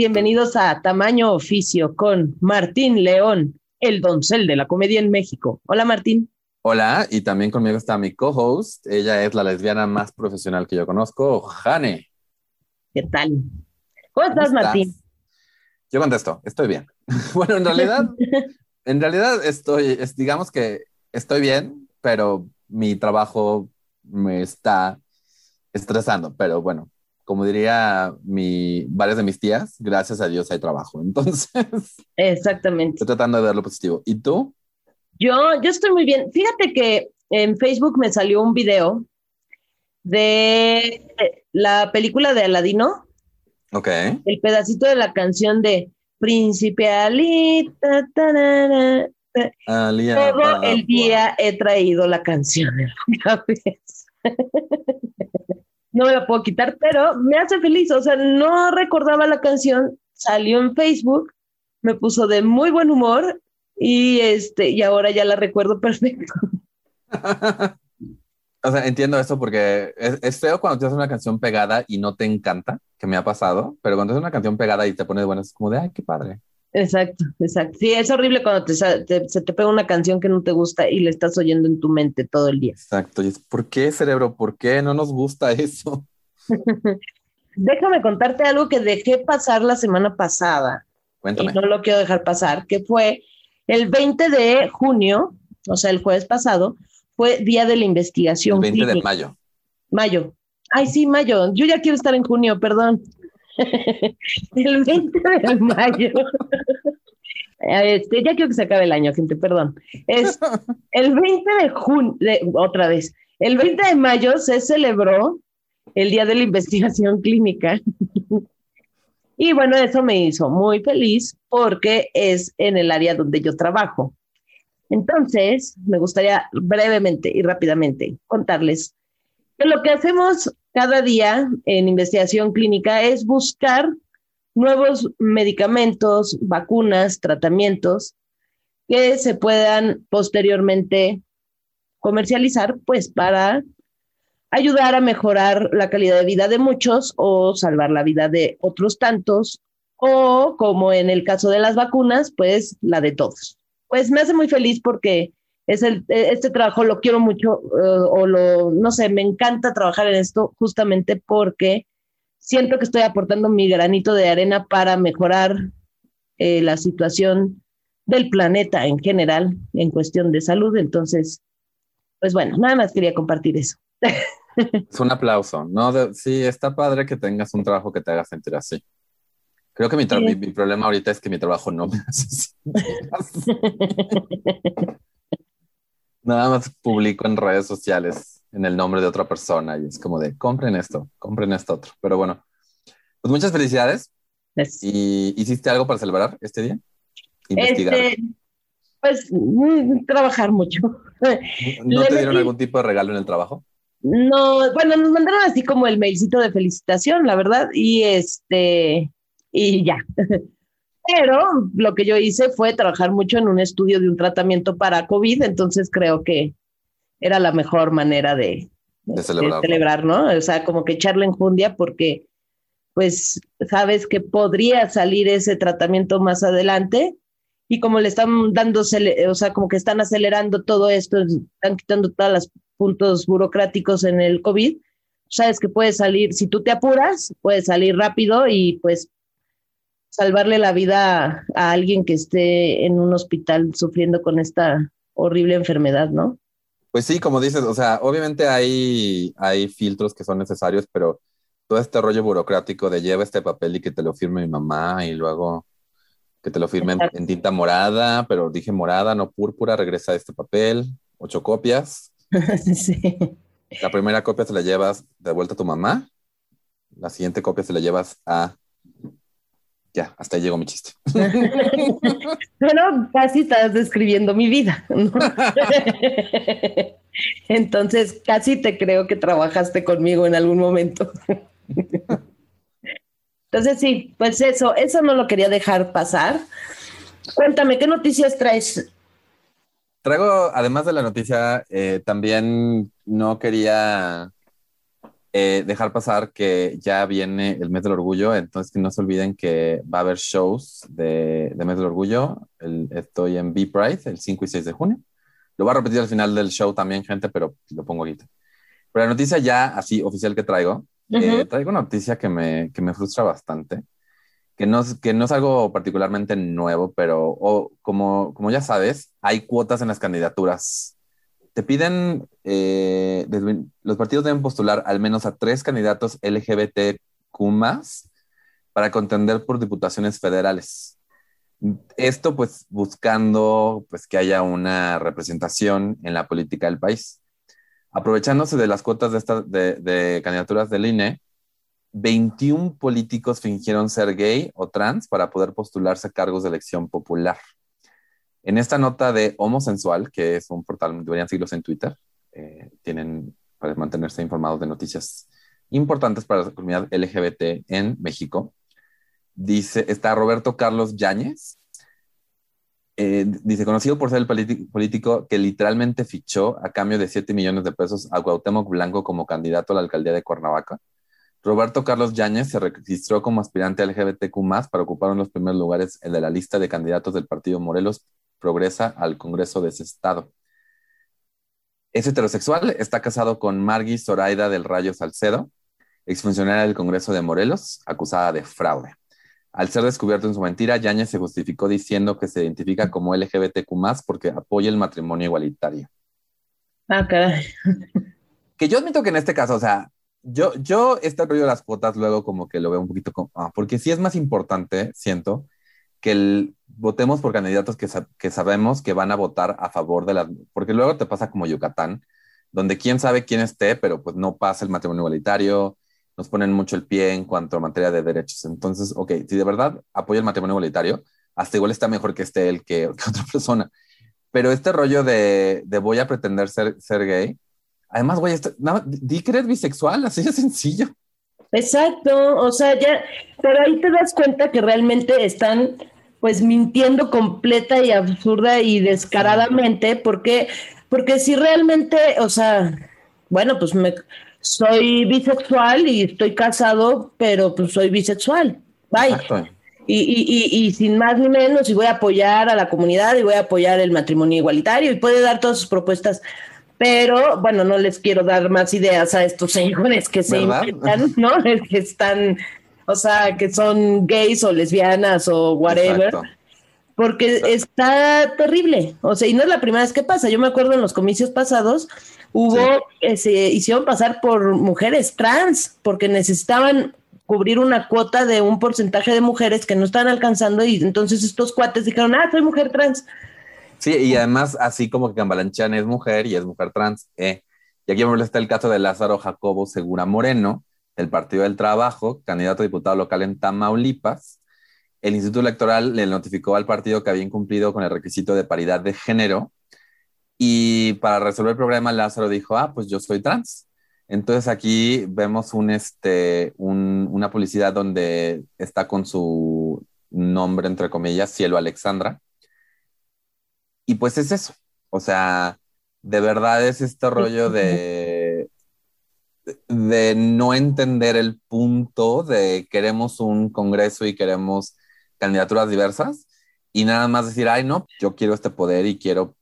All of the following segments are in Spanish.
Bienvenidos a Tamaño Oficio con Martín León, el doncel de la comedia en México. Hola Martín. Hola, y también conmigo está mi co-host. Ella es la lesbiana más profesional que yo conozco, Jane. ¿Qué tal? ¿Cómo estás, Martín? Yo contesto, estoy bien. bueno, en realidad, en realidad estoy, digamos que estoy bien, pero mi trabajo me está estresando, pero bueno, como diría mi, varias de mis tías, gracias a Dios hay trabajo. Entonces, exactamente. Estoy tratando de ver lo positivo. ¿Y tú? Yo, yo estoy muy bien. Fíjate que en Facebook me salió un video de la película de Aladino. Ok. El pedacito de la canción de Príncipe Ali. Todo el día he traído la canción en la cabeza. No me la puedo quitar, pero me hace feliz. O sea, no recordaba la canción, salió en Facebook, me puso de muy buen humor y este, y ahora ya la recuerdo perfecto. o sea, entiendo eso porque es, feo cuando tienes una canción pegada y no te encanta, que me ha pasado, pero cuando es una canción pegada y te pone de buenas, es como de, ay, qué padre. Exacto, exacto. Sí, es horrible cuando te, se te pega una canción que no te gusta y la estás oyendo en tu mente todo el día. Exacto. Y es, ¿por qué, cerebro? ¿Por qué no nos gusta eso? Déjame contarte algo que dejé pasar la semana pasada. Cuéntame. Y no lo quiero dejar pasar, que fue el 20 de junio, o sea, el jueves pasado, fue Día de la Investigación. El 20 de mayo. Mayo. Ay, sí, mayo. Yo ya quiero estar en junio, perdón. El 20 de mayo. Este, ya quiero que se acabe el año, gente, perdón. Es el 20 de junio, otra vez, el 20 de mayo se celebró el Día de la Investigación Clínica. y bueno, eso me hizo muy feliz porque es en el área donde yo trabajo. Entonces, me gustaría brevemente y rápidamente contarles que lo que hacemos cada día en investigación clínica es buscar nuevos medicamentos, vacunas, tratamientos que se puedan posteriormente comercializar, pues para ayudar a mejorar la calidad de vida de muchos o salvar la vida de otros tantos, o como en el caso de las vacunas, pues la de todos. Pues me hace muy feliz porque es el, este trabajo lo quiero mucho eh, o lo, no sé, me encanta trabajar en esto justamente porque siento que estoy aportando mi granito de arena para mejorar eh, la situación del planeta en general en cuestión de salud. Entonces, pues bueno, nada más quería compartir eso. Es un aplauso, ¿no? sí, está padre que tengas un trabajo que te haga sentir así. Creo que mi, mi, problema ahorita es que mi trabajo no me hace Nada más publico en redes sociales en el nombre de otra persona y es como de compren esto, compren esto otro. Pero bueno, pues muchas felicidades. ¿Y hiciste algo para celebrar este día? Investigar. Este, pues mm, trabajar mucho. ¿No te dieron algún tipo de regalo en el trabajo? No, bueno, nos mandaron así como el mailcito de felicitación, la verdad, y este, y ya. Pero lo que yo hice fue trabajar mucho en un estudio de un tratamiento para COVID, entonces creo que era la mejor manera de, celebrar, ¿no? O sea, como que echarle enjundia porque pues sabes que podría salir ese tratamiento más adelante y como le están dando, o sea, como que están acelerando todo esto, están quitando todos los puntos burocráticos en el COVID, sabes que puede salir, si tú te apuras, puede salir rápido y pues salvarle la vida a alguien que esté en un hospital sufriendo con esta horrible enfermedad, ¿no? Pues sí, como dices, o sea, obviamente hay, hay filtros que son necesarios, pero todo este rollo burocrático de lleva este papel y que te lo firme mi mamá y luego que te lo firme en, tinta morada, pero dije morada, no púrpura, regresa este papel, ocho copias. sí. La primera copia se la llevas de vuelta a tu mamá, la siguiente copia se la llevas a ya, hasta ahí llegó mi chiste. Pero casi estás describiendo mi vida. Entonces, casi te creo que trabajaste conmigo en algún momento. Entonces, sí, pues eso, eso no lo quería dejar pasar. Cuéntame, ¿qué noticias traes? Traigo, además de la noticia, eh, también no quería eh, dejar pasar que ya viene el mes del orgullo, entonces que no se olviden que va a haber shows de, de mes del orgullo. estoy en B Pride el 5 y 6 de junio. Lo voy a repetir al final del show también, gente, pero lo pongo ahorita. Pero la noticia ya así oficial que traigo, eh, traigo una noticia que me, que me frustra bastante, que no, que no es algo particularmente nuevo, pero como, como ya sabes, hay cuotas en las candidaturas te piden, eh, los partidos deben postular al menos a tres candidatos LGBTQ para contender por diputaciones federales. Esto pues buscando pues que haya una representación en la política del país. Aprovechándose de las cuotas de, de candidaturas del INE, 21 políticos fingieron ser gay o trans para poder postularse a cargos de elección popular. En esta nota de Homosensual, que es un portal, deberían seguirlos en Twitter, eh, tienen para mantenerse informados de noticias importantes para la comunidad LGBT en México. Dice, está Roberto Carlos Yáñez, eh, dice, conocido por ser el político que literalmente fichó a cambio de 7 millones de pesos a Cuauhtémoc Blanco como candidato a la alcaldía de Cuernavaca. Roberto Carlos Yáñez se registró como aspirante LGBTQ para ocupar en los primeros lugares de la lista de candidatos del partido Morelos progresa al Congreso de ese estado. Es heterosexual, está casado con Margui Zoraida del Rayo Salcedo, exfuncionaria del Congreso de Morelos, acusada de fraude. Al ser descubierto en su mentira, Yáñez se justificó diciendo que se identifica como LGBTQ porque apoya el matrimonio igualitario. Ah, caray. Que yo admito que en este caso, o sea, yo, yo este rollo de las cuotas luego como que lo veo un poquito como, ah, porque sí es más importante, siento, que el, votemos por candidatos que, que, sabemos que van a votar a favor de las... Porque luego te pasa como Yucatán, donde quién sabe quién esté, pero pues no pasa el matrimonio igualitario, nos ponen mucho el pie en cuanto a materia de derechos. Entonces, ok, si de verdad apoya el matrimonio igualitario, hasta igual está mejor que esté él que, otra persona. Pero este rollo de, de, voy a pretender ser, ser gay, además, güey, di que eres bisexual, así de sencillo. Exacto, o sea, ya, pero ahí te das cuenta que realmente están pues mintiendo completa y absurda y descaradamente, porque, porque si realmente, o sea, bueno, pues me soy bisexual y estoy casado, pero pues soy bisexual. Bye. Y, y, y, y, sin más ni menos, y voy a apoyar a la comunidad y voy a apoyar el matrimonio igualitario y puede dar todas sus propuestas pero bueno, no les quiero dar más ideas a estos señores que se inventan, ¿no? que están, o sea, que son gays o lesbianas o whatever. Porque está terrible, o sea, y no es la primera vez que pasa. Yo me acuerdo en los comicios pasados hubo, se hicieron pasar por mujeres trans, porque necesitaban cubrir una cuota de un porcentaje de mujeres que no estaban alcanzando y entonces estos cuates dijeron, ah, soy mujer trans Sí, y además, así como que Cambalanchan es mujer y es mujer trans. Eh. Y aquí está el caso de Lázaro Jacobo Segura Moreno, del Partido del Trabajo, candidato a diputado local en Tamaulipas. El Instituto Electoral le notificó al partido que había incumplido con el requisito de paridad de género. Y para resolver el problema, Lázaro dijo, ah, pues yo soy trans. Entonces aquí vemos un, este, un, una publicidad donde está con su nombre, entre comillas, Cielo Alexandra y pues es eso. O sea, de verdad es este rollo de, de no entender el punto de queremos un congreso y queremos candidaturas diversas y nada más decir, ay, no, yo quiero este poder y quiero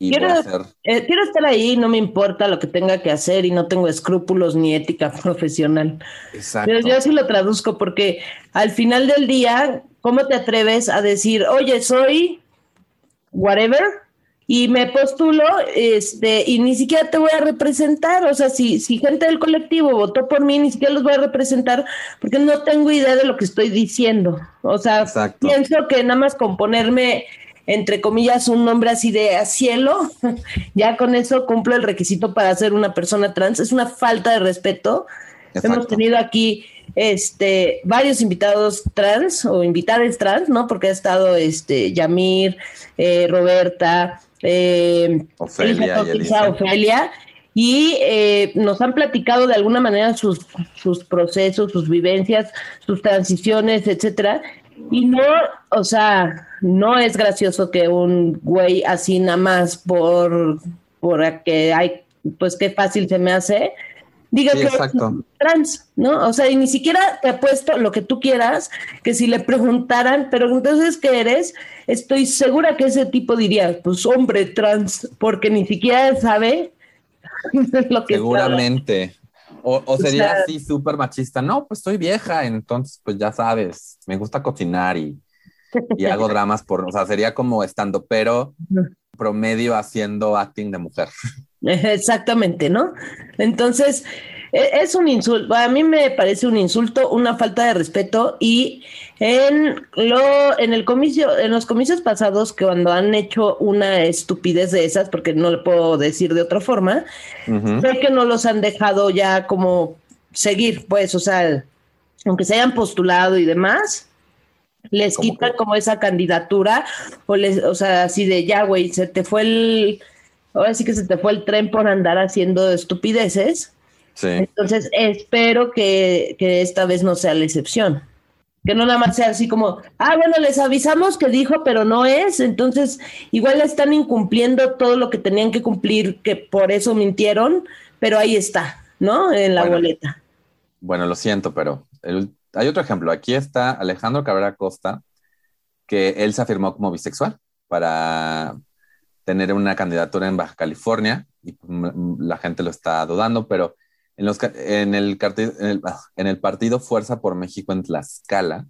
y quiero, hacer... Eh, quiero estar ahí, no me importa lo que tenga que hacer y no tengo escrúpulos ni ética profesional. Exacto. Yo, yo sí lo traduzco porque al final del día, ¿cómo te atreves a decir, oye, soy whatever, y me postulo, este, y ni siquiera te voy a representar, o sea, si, si gente del colectivo votó por mí, ni siquiera los voy a representar, porque no tengo idea de lo que estoy diciendo. O sea, pienso que nada más con ponerme, entre comillas, un nombre así de a cielo, ya con eso cumplo el requisito para ser una persona trans. Es una falta de respeto. Hemos tenido aquí este, varios invitados trans o invitadas trans, ¿no? Porque ha estado este, Yamir, eh, Roberta, eh, Ofelia, y eh, nos han platicado de alguna manera sus, sus procesos, sus vivencias, sus transiciones, etcétera. Y no, o sea, no es gracioso que un güey así nada más por, por que hay, pues qué fácil se me hace, diga que es trans, ¿no? O sea, y ni siquiera te ha puesto lo que tú quieras, que si le preguntaran, pero entonces, ¿qué eres? Estoy segura que ese tipo diría, pues hombre trans, porque ni siquiera sabe lo que Seguramente. O, sería así súper machista. No, pues estoy vieja, entonces pues ya sabes, me gusta cocinar y, y hago dramas por, o sea, sería como estando, pero promedio haciendo acting de mujer. Exactamente, ¿no? Entonces, e, es un insulto, a mí me parece un insulto, una falta de respeto y en lo en el comicio en los comicios pasados que cuando han hecho una estupidez de esas porque no le puedo decir de otra forma, sé que no los han dejado ya como seguir, pues, o sea, aunque se hayan postulado y demás, les quitan como esa candidatura o les o sea, así de ya güey, se te fue el ahora sí que se te fue el tren por andar haciendo estupideces. Sí. Entonces, espero que, esta vez no sea la excepción. Que no nada más sea así como, ah, bueno, les avisamos que dijo, pero no es. Entonces, igual están incumpliendo todo lo que tenían que cumplir, que por eso mintieron, pero ahí está, ¿no? En la boleta. Bueno, lo siento, pero hay otro ejemplo. Aquí está Alejandro Cabrera Costa, que él se afirmó como bisexual para, tener una candidatura en Baja California y pues, la gente lo está dudando, pero ah, en, el, partido Fuerza por México en Tlaxcala,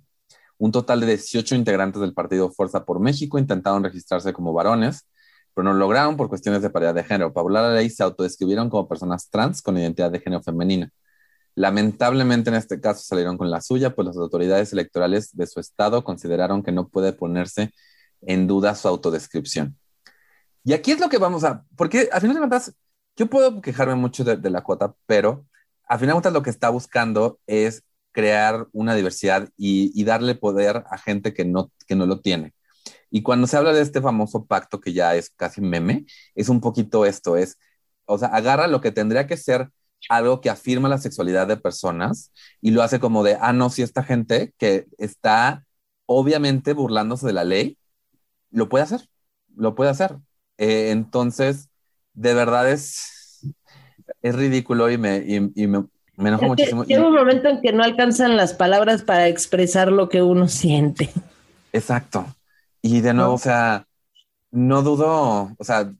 un total de 18 integrantes del partido Fuerza por México intentaron registrarse como varones, pero no lograron por cuestiones de paridad de género. Para la ley se autodescribieron como personas trans con identidad de género femenina. Lamentablemente en este caso salieron con la suya, pues las autoridades electorales de su estado consideraron que no puede ponerse en duda su autodescripción. Y aquí es lo que vamos a, porque al final de cuentas, yo puedo quejarme mucho de, la cuota, pero al final de cuentas lo que está buscando es crear una diversidad y, darle poder a gente que no, que no lo tiene. Y cuando se habla de este famoso pacto que ya es casi meme, es un poquito esto, es, o sea, agarra lo que tendría que ser algo que afirma la sexualidad de personas y lo hace como de, ah, no, si esta gente que está obviamente burlándose de la ley, lo puede hacer, lo puede hacer. Eh, entonces, de verdad es, es ridículo y me, y, me, me enojo muchísimo. Llega un momento en que no alcanzan las palabras para expresar lo que uno siente. Exacto. Y de nuevo, o sea, no dudo, o sea,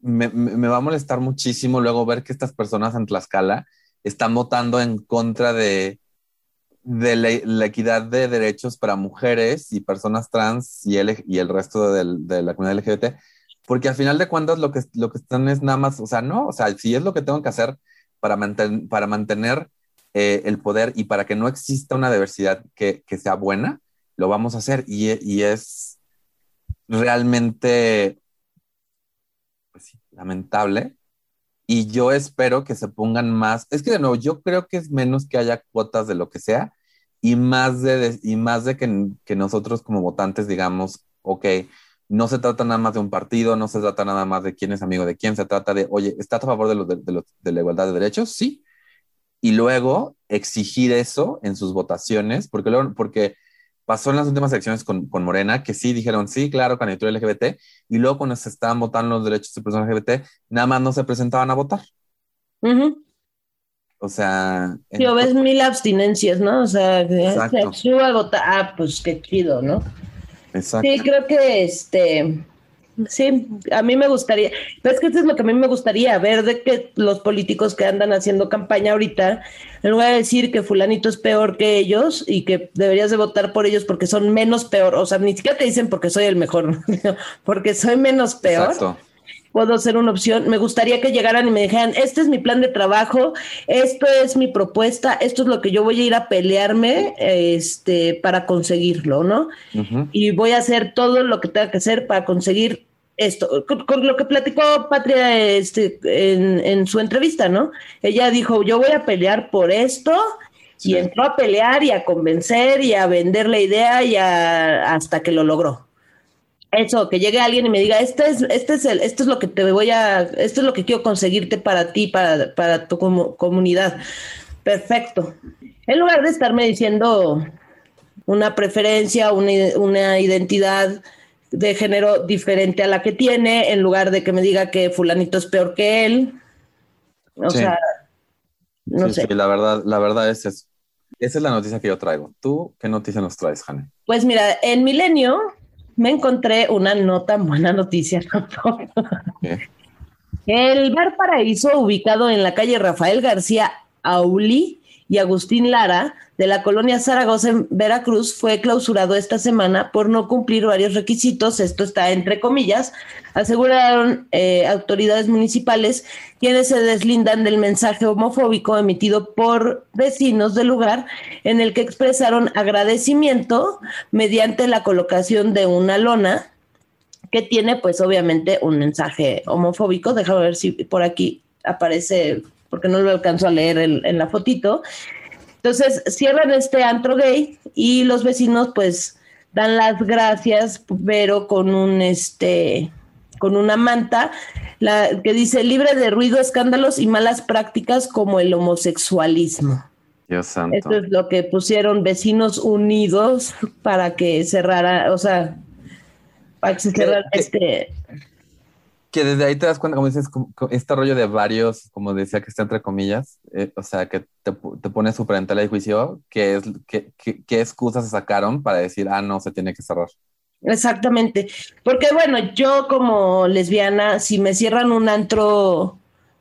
me, me, va a molestar muchísimo luego ver que estas personas en Tlaxcala están votando en contra de, de la, equidad de derechos para mujeres y personas trans y el, y el resto de la comunidad LGBT, porque al final de cuentas lo que, lo que están es nada más, o sea, no, o sea, si es lo que tengo que hacer para, para mantener eh, el poder y para que no exista una diversidad que, que sea buena, lo vamos a hacer y, y es realmente pues lamentable. Y yo espero que se pongan más, es que de nuevo, yo creo que es menos que haya cuotas de lo que sea, y más de, y más de que, que, nosotros como votantes digamos, ok, no se trata nada más de un partido, no se trata nada más de quién es amigo de quién, se trata de, oye, ¿estás a favor de, los, de, los, de la igualdad de derechos? Sí. Y luego exigir eso en sus votaciones, porque, luego, porque pasó en las últimas elecciones con, con, Morena, que sí dijeron, sí, claro, candidatura LGBT, y luego cuando se estaban votando los derechos de personas LGBT, nada más no se presentaban a votar. O sea. Yo ves mil abstinencias, ¿no? O sea, se a votar. Ah, pues qué chido, ¿no? Exacto. Sí, creo que este. Sí, a mí me gustaría, pero es que esto es lo que a mí me gustaría, ver de que los políticos que andan haciendo campaña ahorita, en lugar de decir que fulanito es peor que ellos y que deberías de votar por ellos porque son menos peor, o sea, ni siquiera te dicen porque soy el mejor, porque soy menos peor. Exacto puedo ser una opción. Me gustaría que llegaran y me dijeran, este es mi plan de trabajo, esto es mi propuesta, esto es lo que yo voy a ir a pelearme este, para conseguirlo, ¿no? Y voy a hacer todo lo que tenga que hacer para conseguir esto, con, lo que platicó Patria este, en, su entrevista, ¿no? Ella dijo, yo voy a pelear por esto. Y entró a pelear y a convencer y a vender la idea y hasta que lo logró eso, que llegue alguien y me diga, este es, este es el, esto es lo que te voy a, esto es lo que quiero conseguirte para ti, para, para tu comunidad. Perfecto. En lugar de estarme diciendo una preferencia, una, una, identidad de género diferente a la que tiene, en lugar de que me diga que fulanito es peor que él. O sea, no sé. Sí, la verdad, la verdad es eso. Esa es la noticia que yo traigo. ¿Tú qué noticia nos traes, Jane? Pues mira, en Milenio me encontré una no tan buena noticia. El Bar Paraíso, ubicado en la calle Rafael García Auli y Agustín Lara, de la colonia Zaragoza en Veracruz fue clausurado esta semana por no cumplir varios requisitos, esto está entre comillas, aseguraron eh, autoridades municipales quienes se deslindan del mensaje homofóbico emitido por vecinos del lugar en el que expresaron agradecimiento mediante la colocación de una lona que tiene pues obviamente un mensaje homofóbico, déjame ver si por aquí aparece porque no lo alcanzo a leer en la fotito, entonces cierran este antro gay y los vecinos pues dan las gracias, pero con un este con una manta la, que dice libre de ruido, escándalos y malas prácticas como el homosexualismo. Dios santo. Esto es lo que pusieron vecinos unidos para que cerrara, o sea, para que se cerrara este que desde ahí te das cuenta, como dices, este rollo de varios, como decía que está entre comillas, eh, o sea, que te, te pone súper en tela de juicio, ¿qué, es, qué, qué, excusas se sacaron para decir, ah, no, se tiene que cerrar. Exactamente, porque bueno, yo como lesbiana, si me cierran un antro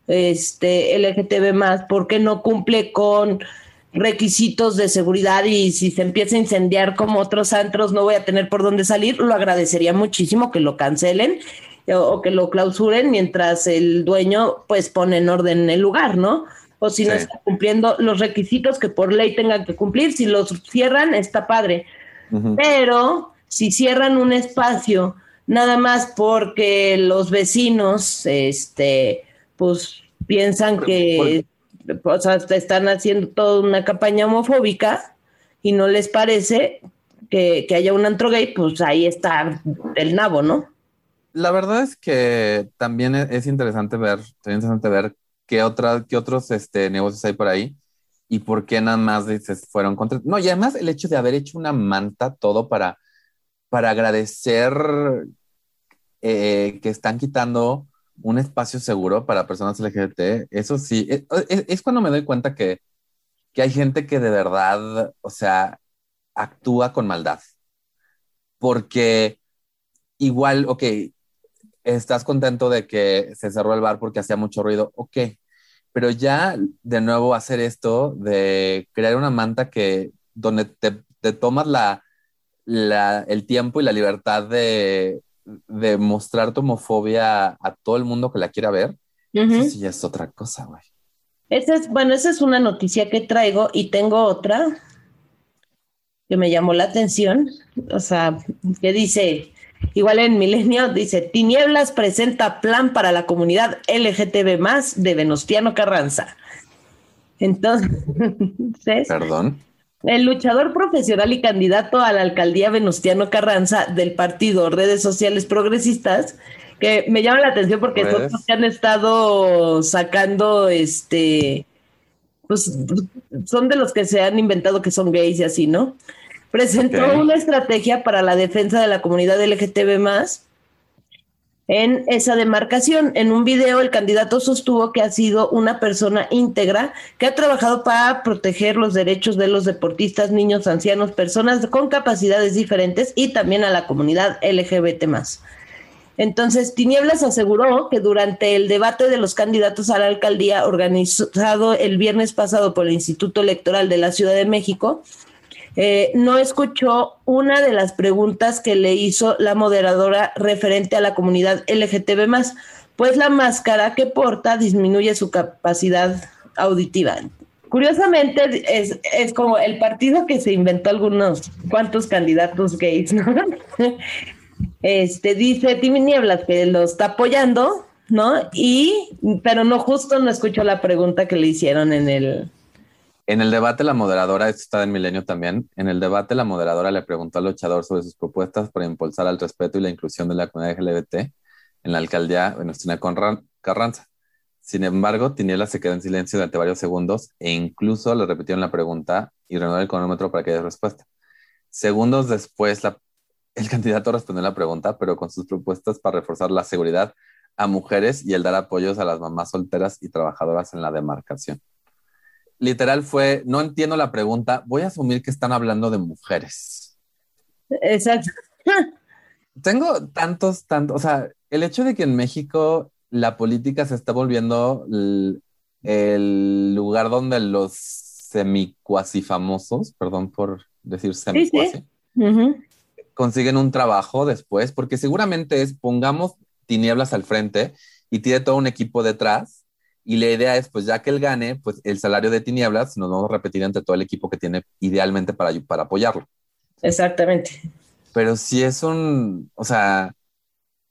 este LGTB más, porque no cumple con requisitos de seguridad y si se empieza a incendiar como otros antros no voy a tener por dónde salir, lo agradecería muchísimo que lo cancelen o que lo clausuren mientras el dueño pues pone en orden el lugar, ¿no? O si no está cumpliendo los requisitos que por ley tengan que cumplir, si los cierran está padre. Pero si cierran un espacio nada más porque los vecinos este pues piensan que o sea, están haciendo toda una campaña homofóbica y no les parece que, que haya un antro gay, pues ahí está el nabo, ¿no? La verdad es que también e-, es interesante ver, también interesante ver qué, otra, qué otros este, negocios hay por ahí y por qué nada más se fueron contra. No, y además el hecho de haber hecho una manta todo para, para agradecer eh, que están quitando un espacio seguro para personas LGBT, eso sí, es, e-, es, cuando me doy cuenta que, que hay gente que de verdad, o sea, actúa con maldad. Porque igual, ok, estás contento de que se cerró el bar porque hacía mucho ruido, ok, pero ya de nuevo hacer esto de crear una manta que donde te, tomas la, el tiempo y la libertad de, de, mostrar tu homofobia a todo el mundo que la quiera ver, eso sí es otra cosa, güey. Esa es, bueno, esa es una noticia que traigo y tengo otra que me llamó la atención, o sea, que dice, Igual en Milenio dice, Tinieblas presenta plan para la comunidad LGTB más de Venustiano Carranza. Entonces, perdón. El luchador profesional y candidato a la alcaldía Venustiano Carranza del partido Redes Sociales Progresistas, que me llama la atención porque son los que han estado sacando este pues son de los que se han inventado que son gays y así, ¿no? Presentó una estrategia para la defensa de la comunidad LGTB más en esa demarcación. En un video el candidato sostuvo que ha sido una persona íntegra que ha trabajado para proteger los derechos de los deportistas, niños, ancianos, personas con capacidades diferentes y también a la comunidad LGBT más. Entonces, Tinieblas aseguró que durante el debate de los candidatos a la alcaldía organizado el viernes pasado por el Instituto Electoral de la Ciudad de México, eh, no escuchó una de las preguntas que le hizo la moderadora referente a la comunidad LGTB pues la máscara que porta disminuye su capacidad auditiva. Curiosamente, es, es como el partido que se inventó algunos cuantos candidatos gays, ¿no? Este dice Timmy Nieblas que lo está apoyando, ¿no? Y, pero no justo no escuchó la pregunta que le hicieron en el, en el debate, la moderadora, esto está en Milenio también, en el debate la moderadora le preguntó al luchador sobre sus propuestas para impulsar al respeto y la inclusión de la comunidad LGBT en la alcaldía Venustiana Carranza. Sin embargo, Tiniela se quedó en silencio durante varios segundos e incluso le repitieron la pregunta y renovó el cronómetro para que dé respuesta. Segundos después, el candidato respondió la pregunta, pero con sus propuestas para reforzar la seguridad a mujeres y el dar apoyos a las mamás solteras y trabajadoras en la demarcación. Literal fue, no entiendo la pregunta, voy a asumir que están hablando de mujeres. Exacto. Tengo tantos, tantos, o sea, el hecho de que en México la política se está volviendo el, el lugar donde los semicuasi famosos, perdón por decir semicuasi, consiguen un trabajo después, porque seguramente es pongamos tinieblas al frente y tiene todo un equipo detrás. Y la idea es, pues ya que él gane, pues el salario de tinieblas nos vamos a repetir entre todo el equipo que tiene idealmente para, para apoyarlo. Exactamente. Pero si es un, o sea,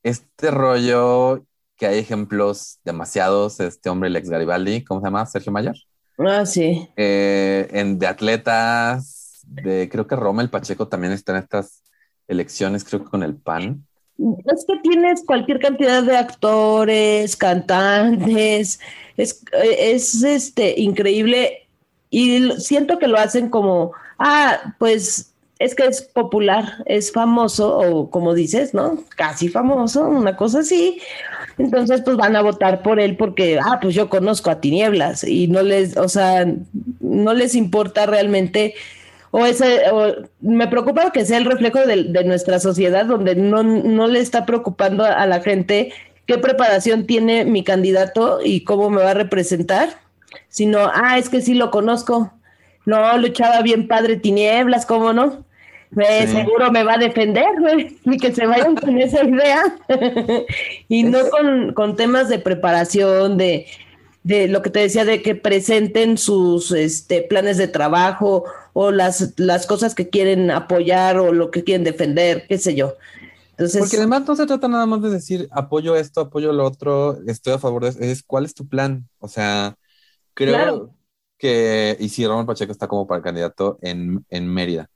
este rollo que hay ejemplos demasiados, este hombre, el ex Garibaldi, ¿cómo se llama? Sergio Mayer. Ah, sí. Eh, en, de atletas, de creo que Roma el Pacheco también está en estas elecciones, creo que con el PAN. Es que tienes cualquier cantidad de actores, cantantes, es, es este increíble y siento que lo hacen como, ah, pues es que es popular, es famoso, o como dices, ¿no? Casi famoso, una cosa así. Entonces, pues van a votar por él porque, ah, pues yo conozco a Tinieblas y no les, o sea, no les importa realmente o ese, me preocupa que sea el reflejo de, nuestra sociedad donde no, no, le está preocupando a la gente qué preparación tiene mi candidato y cómo me va a representar, sino, ah, es que sí lo conozco, no, lo echaba bien padre tinieblas, ¿cómo no? Seguro me va a defender, güey, y que se vayan con esa idea, y no con, con temas de preparación, de, de lo que te decía, de que presenten sus este, planes de trabajo o las, las cosas que quieren apoyar o lo que quieren defender, qué sé yo. Entonces, Porque además no se trata nada más de decir apoyo esto, apoyo lo otro, estoy a favor de eso, es cuál es tu plan. O sea, creo que, y si Ramón Pacheco está como para el candidato en, en Mérida.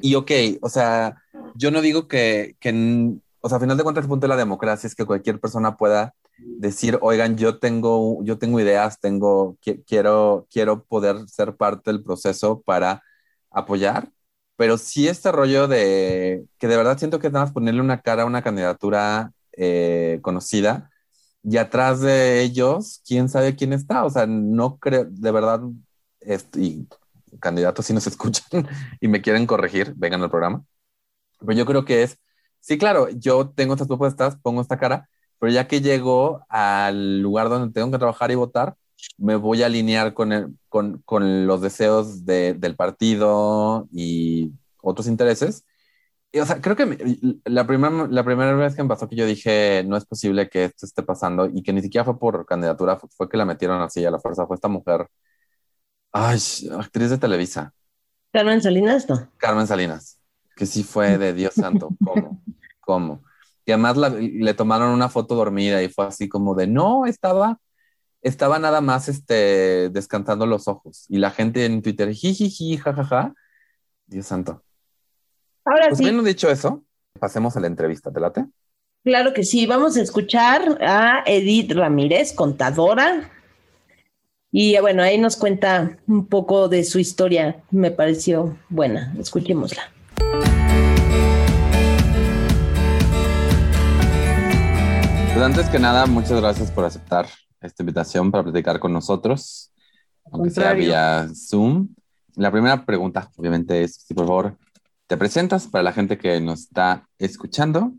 Y ok, o sea, yo no digo que, que, o sea, a final de cuentas el punto de la democracia es que cualquier persona pueda decir, oigan, yo tengo, yo tengo ideas, tengo, quiero, quiero poder ser parte del proceso para apoyar, pero sí este rollo de que de verdad siento que nada más ponerle una cara a una candidatura eh, conocida y atrás de ellos, quién sabe quién está, o sea, no creo, de verdad, y candidatos si nos escuchan y me quieren corregir, vengan al programa, pero yo creo que es, sí, claro, yo tengo estas propuestas, pongo esta cara, pero ya que llego al lugar donde tengo que trabajar y votar, me voy a alinear con, con, con los deseos de, del partido y otros intereses. Y, o sea, creo que la, primera la primera vez que me pasó que yo dije, no es posible que esto esté pasando y que ni siquiera fue por candidatura, fue, que la metieron así a la fuerza, fue esta mujer, ay, actriz de Televisa. Carmen Salinas, ¿no? Carmen Salinas, que sí fue de Dios santo, ¿cómo? ¿Cómo? Y además le tomaron una foto dormida y fue así como de, no, estaba, estaba nada más este, descansando los ojos. Y la gente en Twitter, jijiji, jajaja. Dios santo. Ahora pues sí. dicho eso, pasemos a la entrevista, ¿te late? Claro que sí, vamos a escuchar a Edith Ramírez, contadora. Y bueno, ahí nos cuenta un poco de su historia, me pareció buena. Escuchémosla. Pues antes que nada, muchas gracias por aceptar esta invitación para platicar con nosotros, aunque sea vía Zoom. La primera pregunta, obviamente, es si por favor te presentas para la gente que nos está escuchando,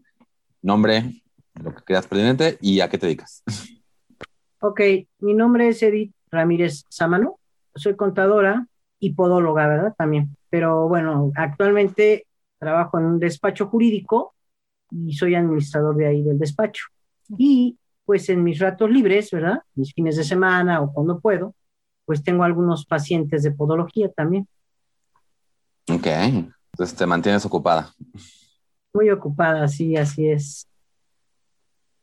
nombre, lo que creas pertinente y a qué te dedicas. Ok, mi nombre es Edith Ramírez Sámano, soy contadora y podóloga, ¿verdad? También, pero bueno, actualmente trabajo en un despacho jurídico y soy administrador de ahí del despacho. Y pues en mis ratos libres, ¿verdad? Mis fines de semana o cuando puedo, pues tengo algunos pacientes de podología también. Ok, entonces te mantienes ocupada. Muy ocupada, sí, así es.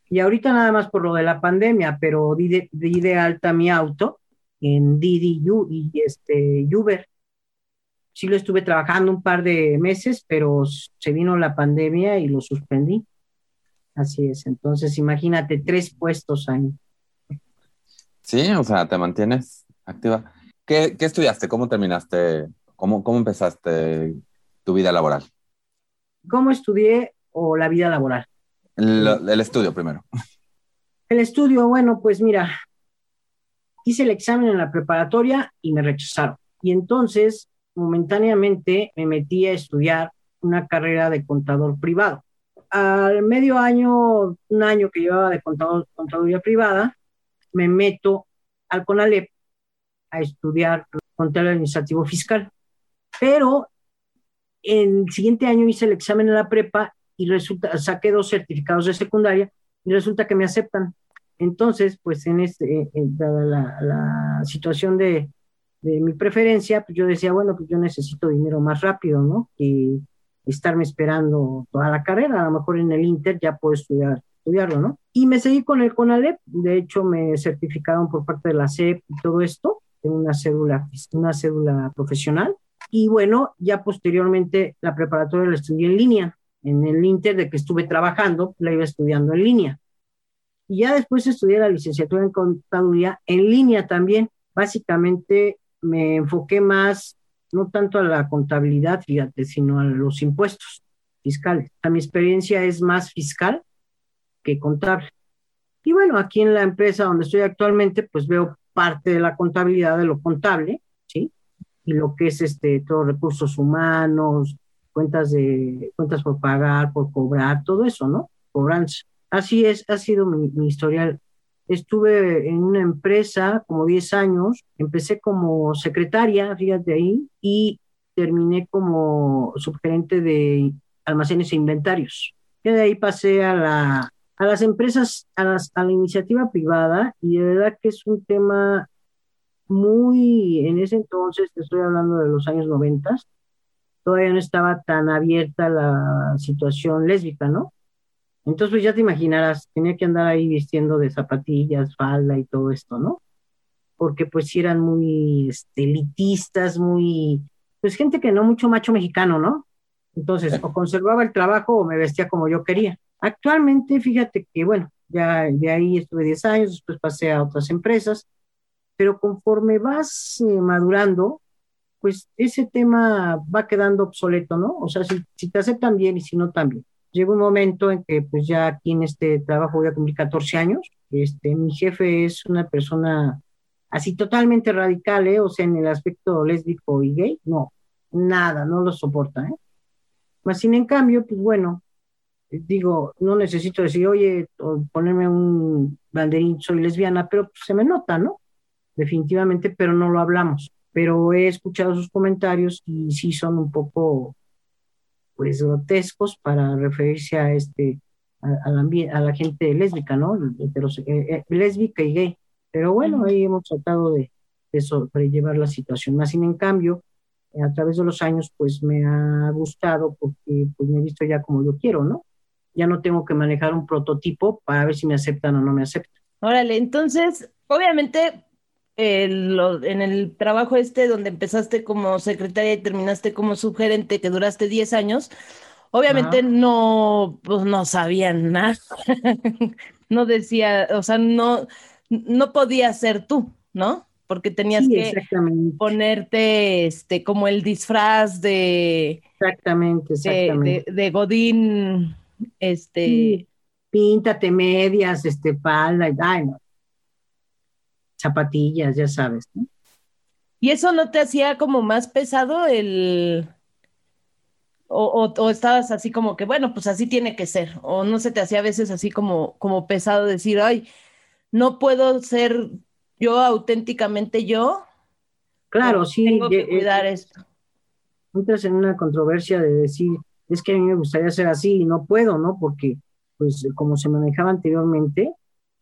Y ahorita nada más por lo de la pandemia, pero di de, alta mi auto en Didi y este Uber. Sí lo estuve trabajando un par de meses, pero se vino la pandemia y lo suspendí. Así es, entonces imagínate tres puestos ahí. Sí, o sea, te mantienes activa. ¿Qué, estudiaste? ¿Cómo terminaste? ¿Cómo, ¿Cómo empezaste tu vida laboral? ¿Cómo estudié o la vida laboral? El, estudio primero. El estudio, bueno, pues mira, hice el examen en la preparatoria y me rechazaron. Y entonces, momentáneamente, me metí a estudiar una carrera de contador privado. Al medio año, un año que llevaba de contador, contaduría privada, me meto al CONALEP a estudiar control administrativo fiscal. Pero en el siguiente año hice el examen en la prepa y resulta, saqué dos certificados de secundaria y resulta que me aceptan. Entonces, pues en este, la, la, situación de, de, mi preferencia, pues yo decía, bueno, pues yo necesito dinero más rápido, ¿no? Que estarme esperando toda la carrera, a lo mejor en el Inter ya puedo estudiar, estudiarlo, ¿no? Y me seguí con el CONALEP, de hecho me certificaron por parte de la CEP y todo esto, tengo una cédula, una cédula profesional, y bueno, ya posteriormente la preparatoria la estudié en línea, en el Inter de que estuve trabajando, la iba estudiando en línea. Y ya después estudié la licenciatura en contaduría en línea también. Básicamente me enfoqué más, no tanto a la contabilidad, fíjate, sino a los impuestos fiscales. A mi experiencia es más fiscal que contable. Y bueno, aquí en la empresa donde estoy actualmente, pues veo parte de la contabilidad de lo contable, ¿sí? y lo que es este, todos recursos humanos, cuentas de cuentas por pagar, por cobrar, todo eso, ¿no? Cobranza. Así es, ha sido mi, historial. Estuve en una empresa como 10 años, empecé como secretaria, fíjate ahí, y terminé como subgerente de almacenes e inventarios. Y de ahí pasé a, la, a las empresas, a, las, a la iniciativa privada, y de verdad que es un tema muy, en ese entonces, te estoy hablando de los años 90, todavía no estaba tan abierta la situación lésbica, ¿no? Entonces, pues ya te imaginarás, tenía que andar ahí vistiendo de zapatillas, falda y todo esto, ¿no? Porque pues eran muy este, elitistas, muy, pues gente que no mucho macho mexicano, ¿no? Entonces, o conservaba el trabajo o me vestía como yo quería. Actualmente, fíjate que, bueno, ya de ahí estuve 10 años, después pasé a otras empresas, pero conforme vas eh, madurando, pues ese tema va quedando obsoleto, ¿no? O sea, si, si, te aceptan bien y si no también. Llega un momento en que pues ya aquí en este trabajo voy a cumplir 14 años, este, mi jefe es una persona así totalmente radical, ¿eh? O sea, en el aspecto lésbico y gay, no, nada, no lo soporta, ¿eh? Más sin en cambio, pues bueno, digo, no necesito decir, oye, o ponerme un banderín, soy lesbiana, pero pues, se me nota, ¿no? definitivamente, pero no lo hablamos. Pero he escuchado sus comentarios y sí son un poco, pues, grotescos para referirse a este, a, la, gente lésbica, ¿no? Eh, eh, lésbica y gay. Pero bueno, ahí hemos tratado de, de sobrellevar la situación. Más sin en cambio, a través de los años, pues me ha gustado porque pues me he visto ya como yo quiero, ¿no? Ya no tengo que manejar un prototipo para ver si me aceptan o no me aceptan. Órale, entonces, obviamente en el trabajo este donde empezaste como secretaria y terminaste como subgerente, que duraste 10 años, obviamente no, pues no sabían nada. no decía, o sea, no, no podía ser tú, ¿no? Porque tenías que ponerte este como el disfraz de exactamente, exactamente. De, Godín, este píntate medias, este palda y ay, no zapatillas, ya sabes. ¿Y eso no te hacía como más pesado el... O, estabas así como que, bueno, pues así tiene que ser, o no se te hacía a veces así como, como pesado decir, ay, no puedo ser yo auténticamente yo. Claro, sí. Tengo que cuidar esto. Entras en una controversia de decir, es que a mí me gustaría ser así y no puedo, ¿no? Porque, pues, como se manejaba anteriormente,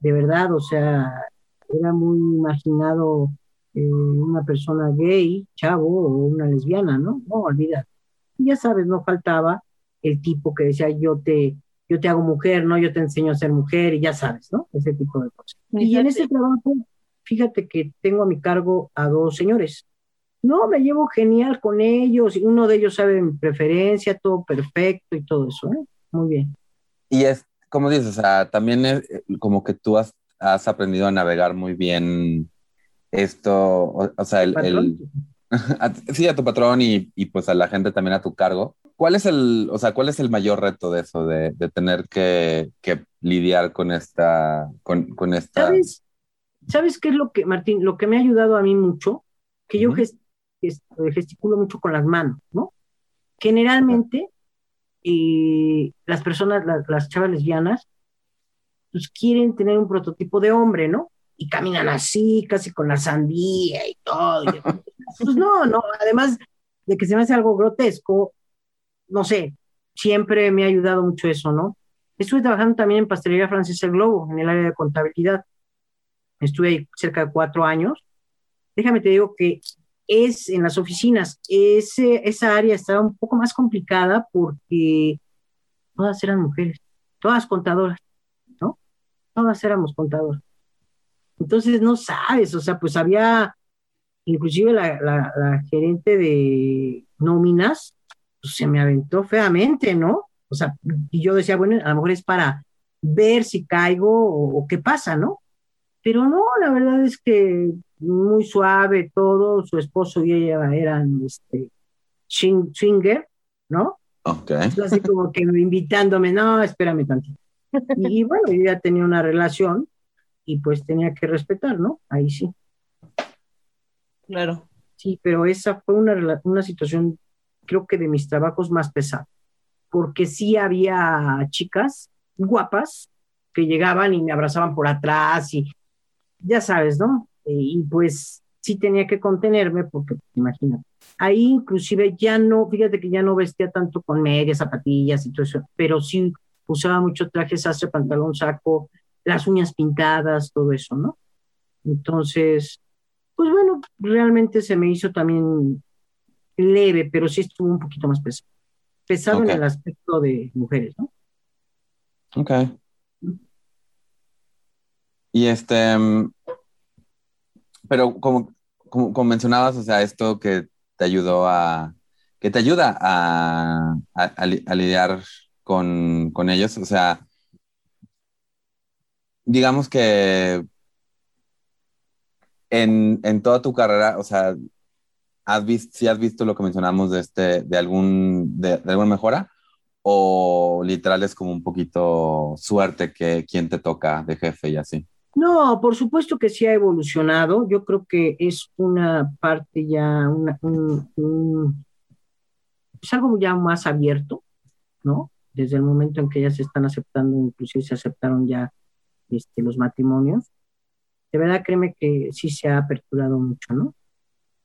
de verdad, o sea, era muy imaginado eh, una persona gay, chavo o una lesbiana, ¿no? No, olvida. Ya sabes, no faltaba el tipo que decía yo te, yo te hago mujer, ¿no? Yo te enseño a ser mujer y ya sabes, ¿no? Ese tipo de cosas. Y en ese trabajo, fíjate que tengo a mi cargo a dos señores. No, me llevo genial con ellos, y uno de ellos sabe mi preferencia, todo perfecto y todo eso, ¿eh? Muy bien. Y es, como dices, o sea, también es como que tú has has aprendido a navegar muy bien esto, o, sea, el, sí, a tu patrón y, y, pues a la gente también a tu cargo. ¿Cuál es el, o sea, cuál es el mayor reto de eso, de, de tener que, que, lidiar con esta, con, con esta... ¿Sabes qué es lo que, Martín, lo que me ha ayudado a mí mucho? Que yo gesticulo mucho con las manos, ¿no? Generalmente, eh, las personas, las chavas lesbianas, pues quieren tener un prototipo de hombre, ¿no? Y caminan así, casi con la sandía y todo. pues no, no, además de que se me hace algo grotesco, no sé, siempre me ha ayudado mucho eso, ¿no? Estuve trabajando también en Pastelería Francesa El Globo, en el área de contabilidad. Estuve ahí cerca de cuatro años. Déjame te digo que es en las oficinas, ese, esa área estaba un poco más complicada porque todas eran mujeres, todas contadoras. Todas éramos contadoras. Entonces, no sabes, o sea, pues había, inclusive la, la gerente de nóminas, pues se me aventó feamente, ¿no? O sea, y yo decía, bueno, a lo mejor es para ver si caigo o, qué pasa, ¿no? Pero no, la verdad es que muy suave todo, su esposo y ella eran este, swinger, ¿no? Ok. Así como que invitándome, no, espérame tantito. Y, bueno, yo ya tenía una relación y pues tenía que respetar, ¿no? Ahí sí. Claro. Sí, pero esa fue una, una situación, creo que de mis trabajos más pesados porque sí había chicas guapas que llegaban y me abrazaban por atrás y ya sabes, ¿no? Eh, y pues sí tenía que contenerme porque, imagínate, ahí inclusive ya no, fíjate que ya no vestía tanto con medias, zapatillas y todo eso, pero sí usaba mucho traje sastre, pantalón, saco, las uñas pintadas, todo eso, ¿no? Entonces, pues bueno, realmente se me hizo también leve, pero sí estuvo un poquito más pesado pesado en el aspecto de mujeres, ¿no? Ok. Y este, pero como, como, mencionabas, o sea, esto que te ayudó a, que te ayuda a, a, lidiar con, con, ellos, o sea, digamos que en, en toda tu carrera, o sea, ¿Has visto, si has visto lo que mencionamos de, este, de, algún, de, alguna mejora? ¿O literal es como un poquito suerte que quien te toca de jefe y así? No, por supuesto que sí ha evolucionado. Yo creo que es una parte ya, una, es algo ya más abierto, ¿no? Desde el momento en que ya se están aceptando, inclusive se aceptaron ya este, los matrimonios. De verdad, créeme que sí se ha aperturado mucho, ¿no?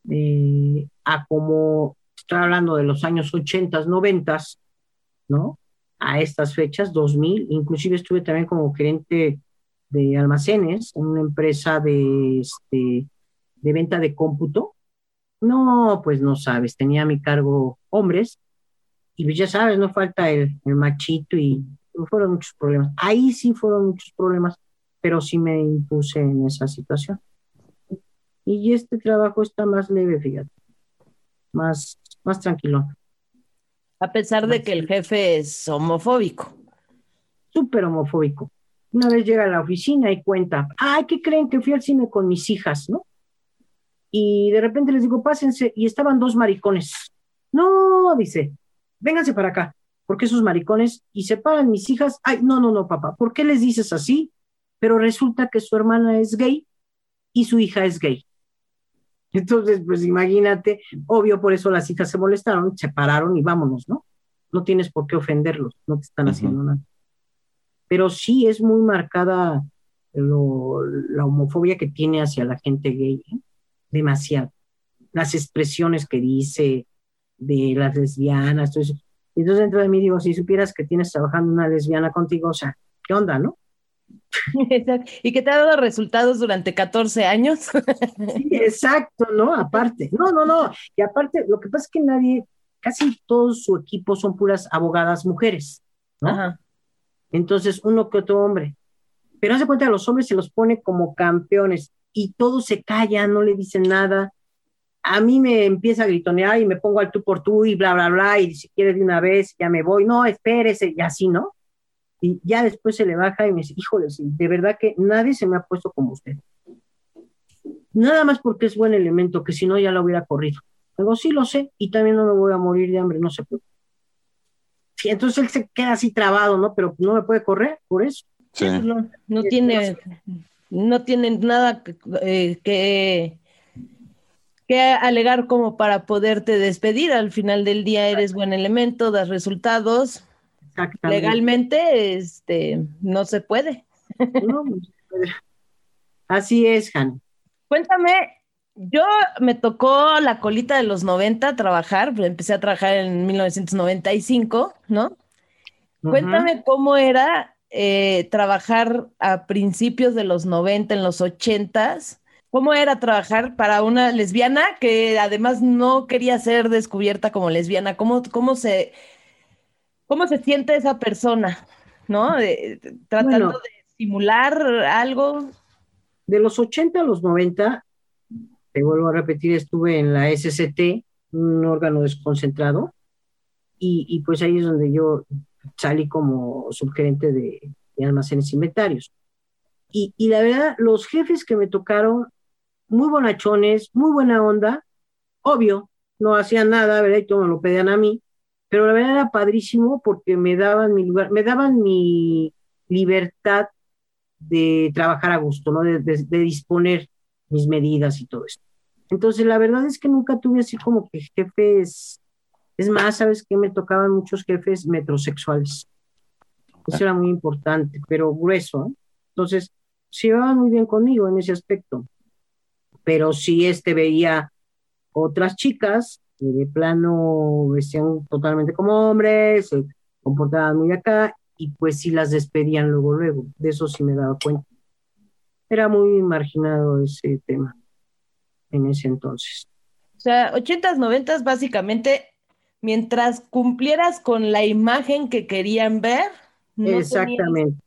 eh, a como, estoy hablando de los años 80, 90, ¿no? A estas fechas, 2000, inclusive estuve también como gerente de almacenes en una empresa de, este, de venta de cómputo. No, pues no sabes, tenía a mi cargo hombres y pues ya sabes, no falta el, el machito y fueron muchos problemas. Ahí sí fueron muchos problemas, pero sí me impuse en esa situación. Y este trabajo está más leve, fíjate, más, más tranquilo. A pesar de que el jefe es homofóbico. Súper homofóbico. Una vez llega a la oficina y cuenta, ay, ¿qué creen que fui al cine con mis hijas, no? Y de repente les digo, pásense, y estaban dos maricones. No, dice, vénganse para acá, porque esos maricones, y se paran mis hijas, ay, no, no, no, papá, ¿por qué les dices así? Pero resulta que su hermana es gay y su hija es gay. Entonces, pues imagínate, obvio, por eso las hijas se molestaron, se pararon y vámonos, ¿no? No tienes por qué ofenderlos, no te están haciendo nada. Pero sí es muy marcada la homofobia que tiene hacia la gente gay, ¿eh? demasiado. Las expresiones que dice de las lesbianas, entonces, entonces dentro de mí digo, si supieras que tienes trabajando una lesbiana contigo, o sea, ¿qué onda, no? y que te ha dado resultados durante 14 años. exacto, ¿no? Aparte, no, no, no. Y aparte, lo que pasa es que nadie, casi todo su equipo son puras abogadas mujeres, ¿no? Entonces, uno que otro hombre. Pero hace cuenta, a los hombres se los pone como campeones y todos se callan, no le dicen nada. A mí me empieza a gritonear y me pongo al tú por tú y bla, bla, bla, y si quiere de una vez ya me voy. No, espérese, y así, ¿no? Y ya después se le baja y me dice, híjole, de verdad que nadie se me ha puesto como usted. Nada más porque es buen elemento, que si no ya lo hubiera corrido. Luego sí lo sé y también no me voy a morir de hambre, no se puede. Sí, entonces él se queda así trabado, ¿no? Pero no me puede correr por eso. Sí. No, tiene, no tienen nada eh, que, que, alegar como para poderte despedir. Al final del día eres buen elemento, das resultados. Legalmente este, no se puede. No, no se puede. Así es, Han. Cuéntame, yo me tocó la colita de los 90 trabajar, empecé a trabajar en 1995, ¿no? Cuéntame cómo era eh, trabajar a principios de los 90, en los 80 ¿Cómo era trabajar para una lesbiana que además no quería ser descubierta como lesbiana? ¿Cómo, cómo, se, cómo se siente esa persona? ¿No? tratando de simular algo. De los 80 a los 90, te vuelvo a repetir, estuve en la SCT, un órgano desconcentrado, y, y pues ahí es donde yo salí como subgerente de, almacenes inventarios. Y, y, la verdad, los jefes que me tocaron, muy bonachones, muy buena onda, obvio, no hacían nada, ¿verdad? Y todo me lo pedían a mí, pero la verdad era padrísimo porque me daban mi lugar, me daban mi libertad de trabajar a gusto, ¿no? De, disponer mis medidas y todo esto. Entonces, la verdad es que nunca tuve así como que jefes es más, ¿sabes qué? Me tocaban muchos jefes metrosexuales. Eso era muy importante, pero grueso. ¿eh? Entonces, se llevaban muy bien conmigo en ese aspecto. Pero sí este veía otras chicas que de plano vestían totalmente como hombres, se comportaban muy acá, y pues sí las despedían luego, luego. De eso sí me daba cuenta. Era muy marginado ese tema en ese entonces. O sea, 80s, 90s, básicamente mientras cumplieras con la imagen que querían ver. No Exactamente.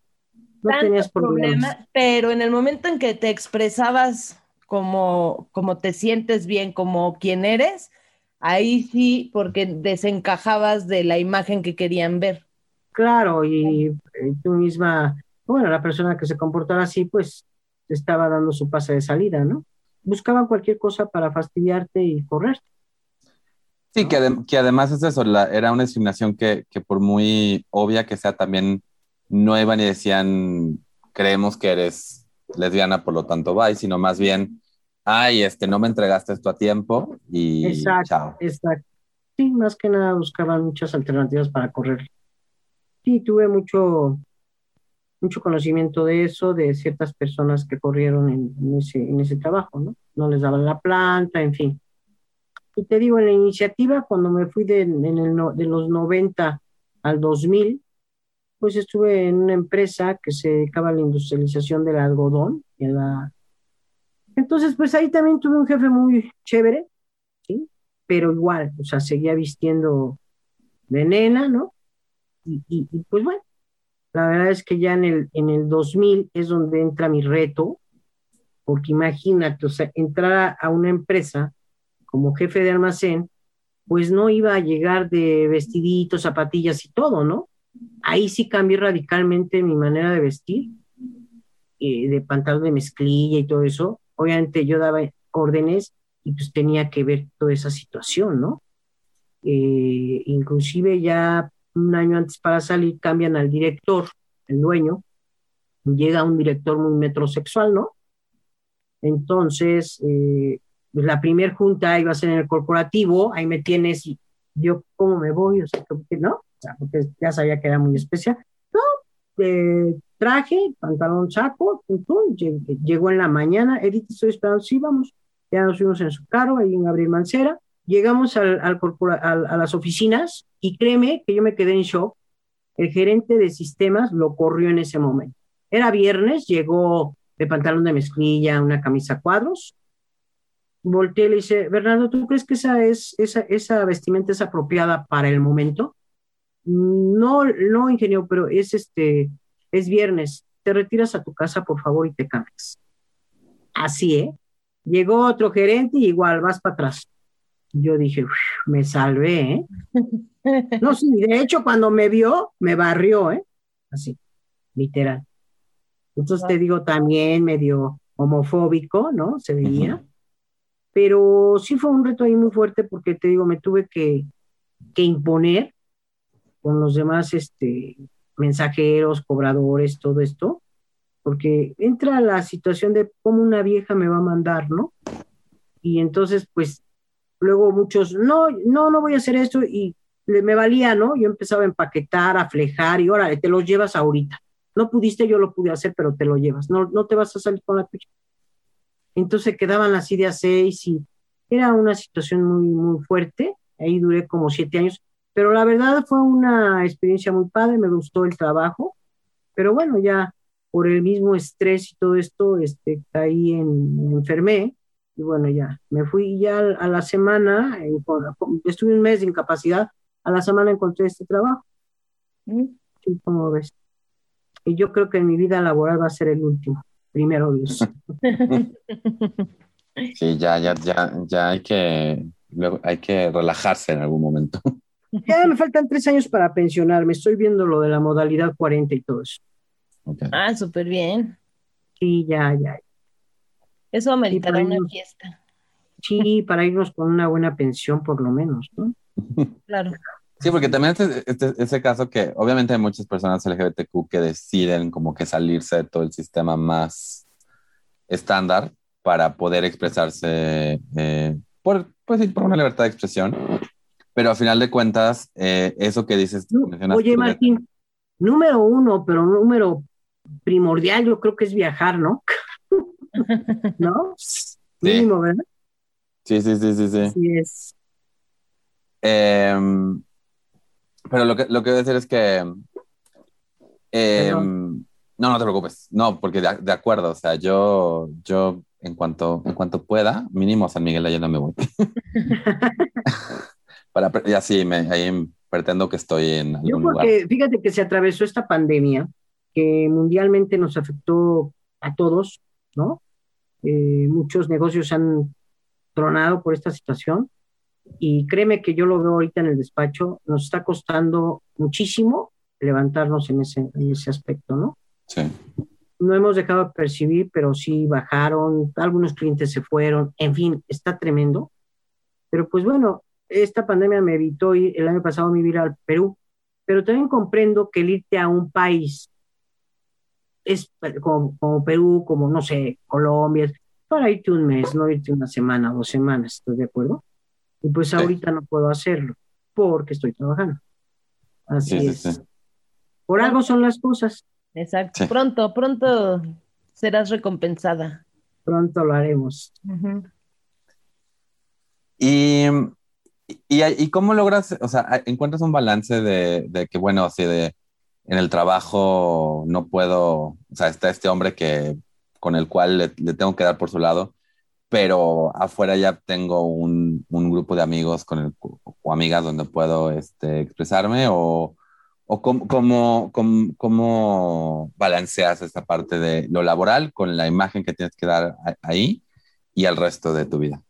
No tenías problema, pero en el momento en que te expresabas como, como te sientes bien, como quien eres, ahí sí, porque desencajabas de la imagen que querían ver. Claro, y, tú misma, bueno, la persona que se comportara así, pues estaba dando su pase de salida, ¿no? Buscaban cualquier cosa para fastidiarte y correrte. Sí, que, además es eso, era una discriminación que, por muy obvia que sea, también no iban y decían, creemos que eres lesbiana, por lo tanto, bye, sino más bien, ay, este, no me entregaste esto a tiempo y exacto, chao. Exacto. Sí, más que nada buscaban muchas alternativas para correr. Sí, tuve mucho, mucho conocimiento de eso, de ciertas personas que corrieron en, ese, en ese trabajo, ¿no? No les daban la planta, en fin. Y te digo, en la iniciativa, cuando me fui de, en el de los 90 al 2000, pues estuve en una empresa que se dedicaba a la industrialización del algodón. En la... Entonces, pues ahí también tuve un jefe muy chévere, ¿sí? Pero igual, o sea, seguía vistiendo de nena, ¿no? Y, y, y pues bueno, la verdad es que ya en el, en el 2000 es donde entra mi reto, porque imagínate, o sea, entrar a una empresa como jefe de almacén, pues no iba a llegar de vestiditos, zapatillas y todo, ¿no? Ahí sí cambié radicalmente mi manera de vestir, eh, de pantalón de mezclilla y todo eso. Obviamente yo daba órdenes y pues tenía que ver toda esa situación, ¿no? Eh, inclusive ya un año antes para salir cambian al director, el dueño, llega un director muy metrosexual, ¿no? Entonces, eh, pues, la primera junta iba a ser en el corporativo, ahí me tienes y yo cómo me voy, o sea, ¿no? Porque ya sabía que era muy especial. No, eh, traje, pantalón, saco, llegó en la mañana, Edith, estoy esperando, sí, vamos, ya nos fuimos en su carro, ahí en Gabriel Mancera, llegamos al, al, a las oficinas y créeme que yo me quedé en shock, el gerente de sistemas lo corrió en ese momento. Era viernes, llegó de pantalón de mezclilla, una camisa cuadros, volteé y le dice, Bernardo, ¿tú crees que esa, es, esa, esa vestimenta es apropiada para el momento? No, no, ingeniero, pero es este, es viernes, te retiras a tu casa, por favor, y te cambias. Así, ¿eh? Llegó otro gerente y igual, vas para atrás. Yo dije, me salvé, ¿eh? No, sí, de hecho, cuando me vio, me barrió, ¿eh? Así, literal. Entonces te digo, también medio homofóbico, ¿no? Se veía pero sí fue un reto ahí muy fuerte porque te digo, me tuve que, imponer con los demás este, mensajeros, cobradores, todo esto, porque entra la situación de cómo una vieja me va a mandar, ¿no? Y entonces, pues, luego muchos, no, no, no voy a hacer esto y me valía, ¿no? Yo empezaba a empaquetar, a flejar y órale, te los llevas ahorita. No pudiste, yo lo pude hacer, pero te lo llevas. No, no te vas a salir con la tuya. Entonces quedaban así de a seis y era una situación muy, muy fuerte. Ahí duré como siete años, pero la verdad fue una experiencia muy padre, me gustó el trabajo, pero bueno, ya por el mismo estrés y todo esto, este, caí en, me enfermé y bueno, ya me fui ya a la semana, estuve un mes de incapacidad, a la semana encontré este trabajo. Mm. Sí, como ves. Y yo creo que en mi vida laboral va a ser el último, primero Dios. Sí, ya, ya, ya, ya hay que, hay que relajarse en algún momento. Ya me faltan tres años para pensionarme. Estoy viendo lo de la modalidad 40 y todo eso. Ah, súper bien. Sí, ya, ya. Eso ameritará una fiesta. Sí, para irnos con una buena pensión por lo menos, ¿no? Claro. Sí, porque también este, este, ese caso que obviamente hay muchas personas LGBTQ que deciden como que salirse de todo el sistema más estándar para poder expresarse eh, por, pues, por una libertad de expresión. Pero a final de cuentas, eh, eso que dices... Oye, Martín, número uno, pero número primordial yo creo que es viajar, ¿no? ¿No? Sí. Mínimo, ¿verdad? Sí, sí, sí, sí, sí. Así es. Em, pero lo que, lo que voy a decir es que. Em, no, no te preocupes. No, porque de, acuerdo, o sea, yo, yo en cuanto, en cuanto pueda, mínimo San Miguel allá no me voy. Para, y así me, ahí pretendo que estoy en algún yo porque, Fíjate que se atravesó esta pandemia que mundialmente nos afectó a todos, ¿no? Eh, muchos negocios han tronado por esta situación y créeme que yo lo veo ahorita en el despacho, nos está costando muchísimo levantarnos en ese, en ese aspecto, ¿no? Sí. No hemos dejado de percibir, pero sí bajaron, algunos clientes se fueron, en fin, está tremendo. Pero pues bueno, esta pandemia me evitó ir, el año pasado mi ir al Perú, pero también comprendo que el irte a un país es como, como Perú, como no sé, Colombia, para irte un mes, no irte una semana, dos semanas, ¿estás de acuerdo? Y pues ahorita no puedo hacerlo porque estoy trabajando. Así es. Por algo son las cosas. Exacto. Pronto, pronto serás recompensada. Pronto lo haremos. y, y, cómo logras, o sea, encuentras un balance de, de que, bueno, así de en el trabajo no puedo, o sea, está este hombre que con el cual le, tengo que dar por su lado, pero afuera ya tengo un, grupo de amigos con el, o amigas donde puedo este, expresarme o, o cómo, cómo, balanceas esta parte de lo laboral con la imagen que tienes que dar ahí y al resto de tu vida.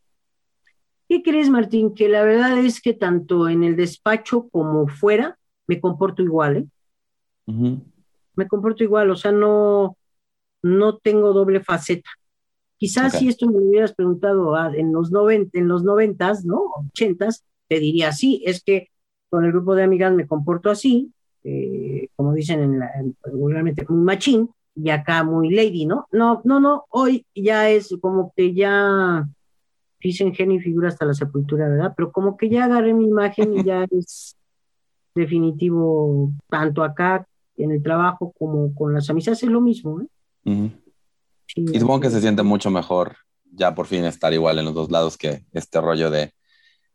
¿Qué crees, Martín? Que la verdad es que tanto en el despacho como fuera me comporto igual, ¿eh? Me comporto igual, o sea, no, no tengo doble faceta. Quizás si esto me hubieras preguntado ah, en los 90, en los noventas, ¿no? Ochentas, te diría sí, es que con el grupo de amigas me comporto así, eh, como dicen en la, regularmente muy machín, y acá muy lady, ¿no? No, no, no, hoy ya es como que ya dicen genio y figura hasta la sepultura, ¿verdad? Pero como que ya agarré mi imagen y ya es definitivo, tanto acá en el trabajo como con las amistades, es lo mismo, ¿eh? y supongo que se siente mucho mejor ya por fin estar igual en los dos lados que este rollo de...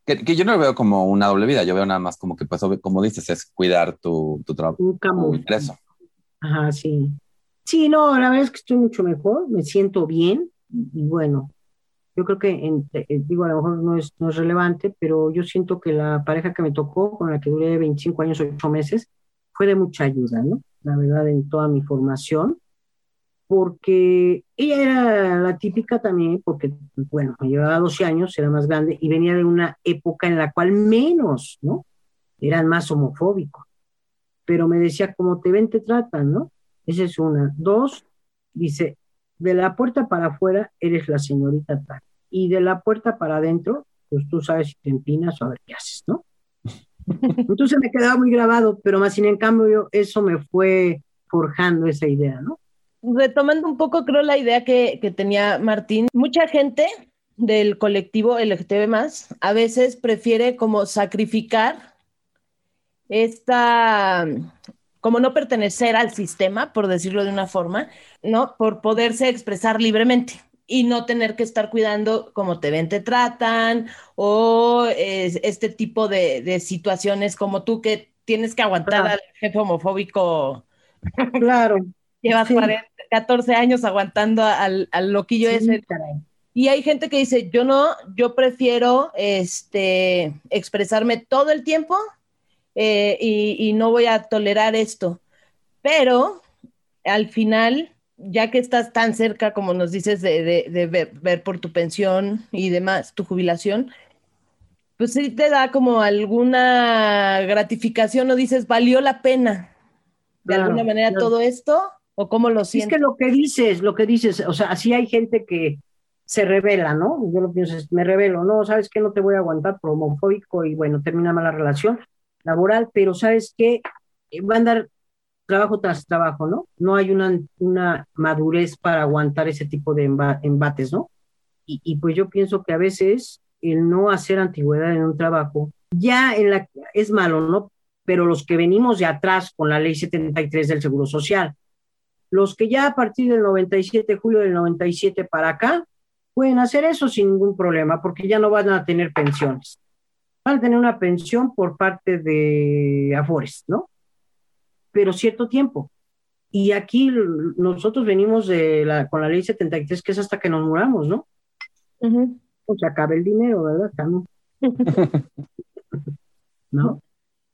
Que, yo no lo veo como una doble vida, yo veo nada más como que, pues, como dices, es cuidar tu, tu trabajo, tu ingreso. Ajá, sí. Sí, no, la verdad es que estoy mucho mejor, me siento bien y, bueno, yo creo que, eh, digo, a lo mejor no es, no es relevante, pero yo siento que la pareja que me tocó, con la que duré 25 años, 8 meses, fue de mucha ayuda, ¿no? La verdad, en toda mi formación porque ella era la típica también, porque, bueno, me llevaba 12 años, era más grande, y venía de una época en la cual menos, ¿no? Eran más homofóbicos. Pero me decía, como te ven, te tratan, ¿no? Esa es una. Dos, dice, de la puerta para afuera eres la señorita tal. Y de la puerta para adentro, pues tú sabes si te empinas o a ver qué haces, ¿no? Entonces me quedaba muy grabado, pero más sin en cambio eso me fue forjando esa idea, ¿no? retomando un poco, creo, la idea que, que tenía Martín, mucha gente del colectivo LGTB más a veces prefiere como sacrificar esta, como no pertenecer al sistema, por decirlo de una forma, ¿no? Por poderse expresar libremente y no tener que estar cuidando cómo te ven, te tratan o este tipo de, de, situaciones como tú que tienes que aguantar al jefe homofóbico. Claro. Llevas 14 años aguantando al, al loquillo Sí, ese. caray. Y hay gente que dice, yo no, yo prefiero este, expresarme todo el tiempo eh, y, y no voy a tolerar esto. Pero al final, ya que estás tan cerca, como nos dices, de, de- de ver, ver por tu pensión y demás, tu jubilación, pues sí te da como alguna gratificación o dices, valió la pena de Claro, alguna manera claro. todo esto, o cómo lo Sí, es sientes. que lo que dices, lo que dices, o sea, así hay gente que se revela, ¿no? Yo lo pienso, me revelo, no, ¿sabes qué? No te voy a aguantar por homofóbico y bueno, termina mala relación laboral, pero ¿sabes qué? Eh, Va a andar trabajo tras trabajo, ¿no? No hay una, una madurez para aguantar ese tipo de emba- embates, ¿no? Y, y pues yo pienso que a veces el no hacer antigüedad en un trabajo, ya en la, es malo, ¿no? Pero los que venimos de atrás con la ley 73 del Seguro Social, los que ya a partir del 97, julio del 97 para acá, pueden hacer eso sin ningún problema, porque ya no van a tener pensiones. Van a tener una pensión por parte de Afores, ¿no? Pero cierto tiempo. Y aquí nosotros venimos de la, con la ley 73, que es hasta que nos muramos, ¿no? Ujú. O se acabe el dinero, ¿verdad? Acá no. ¿No?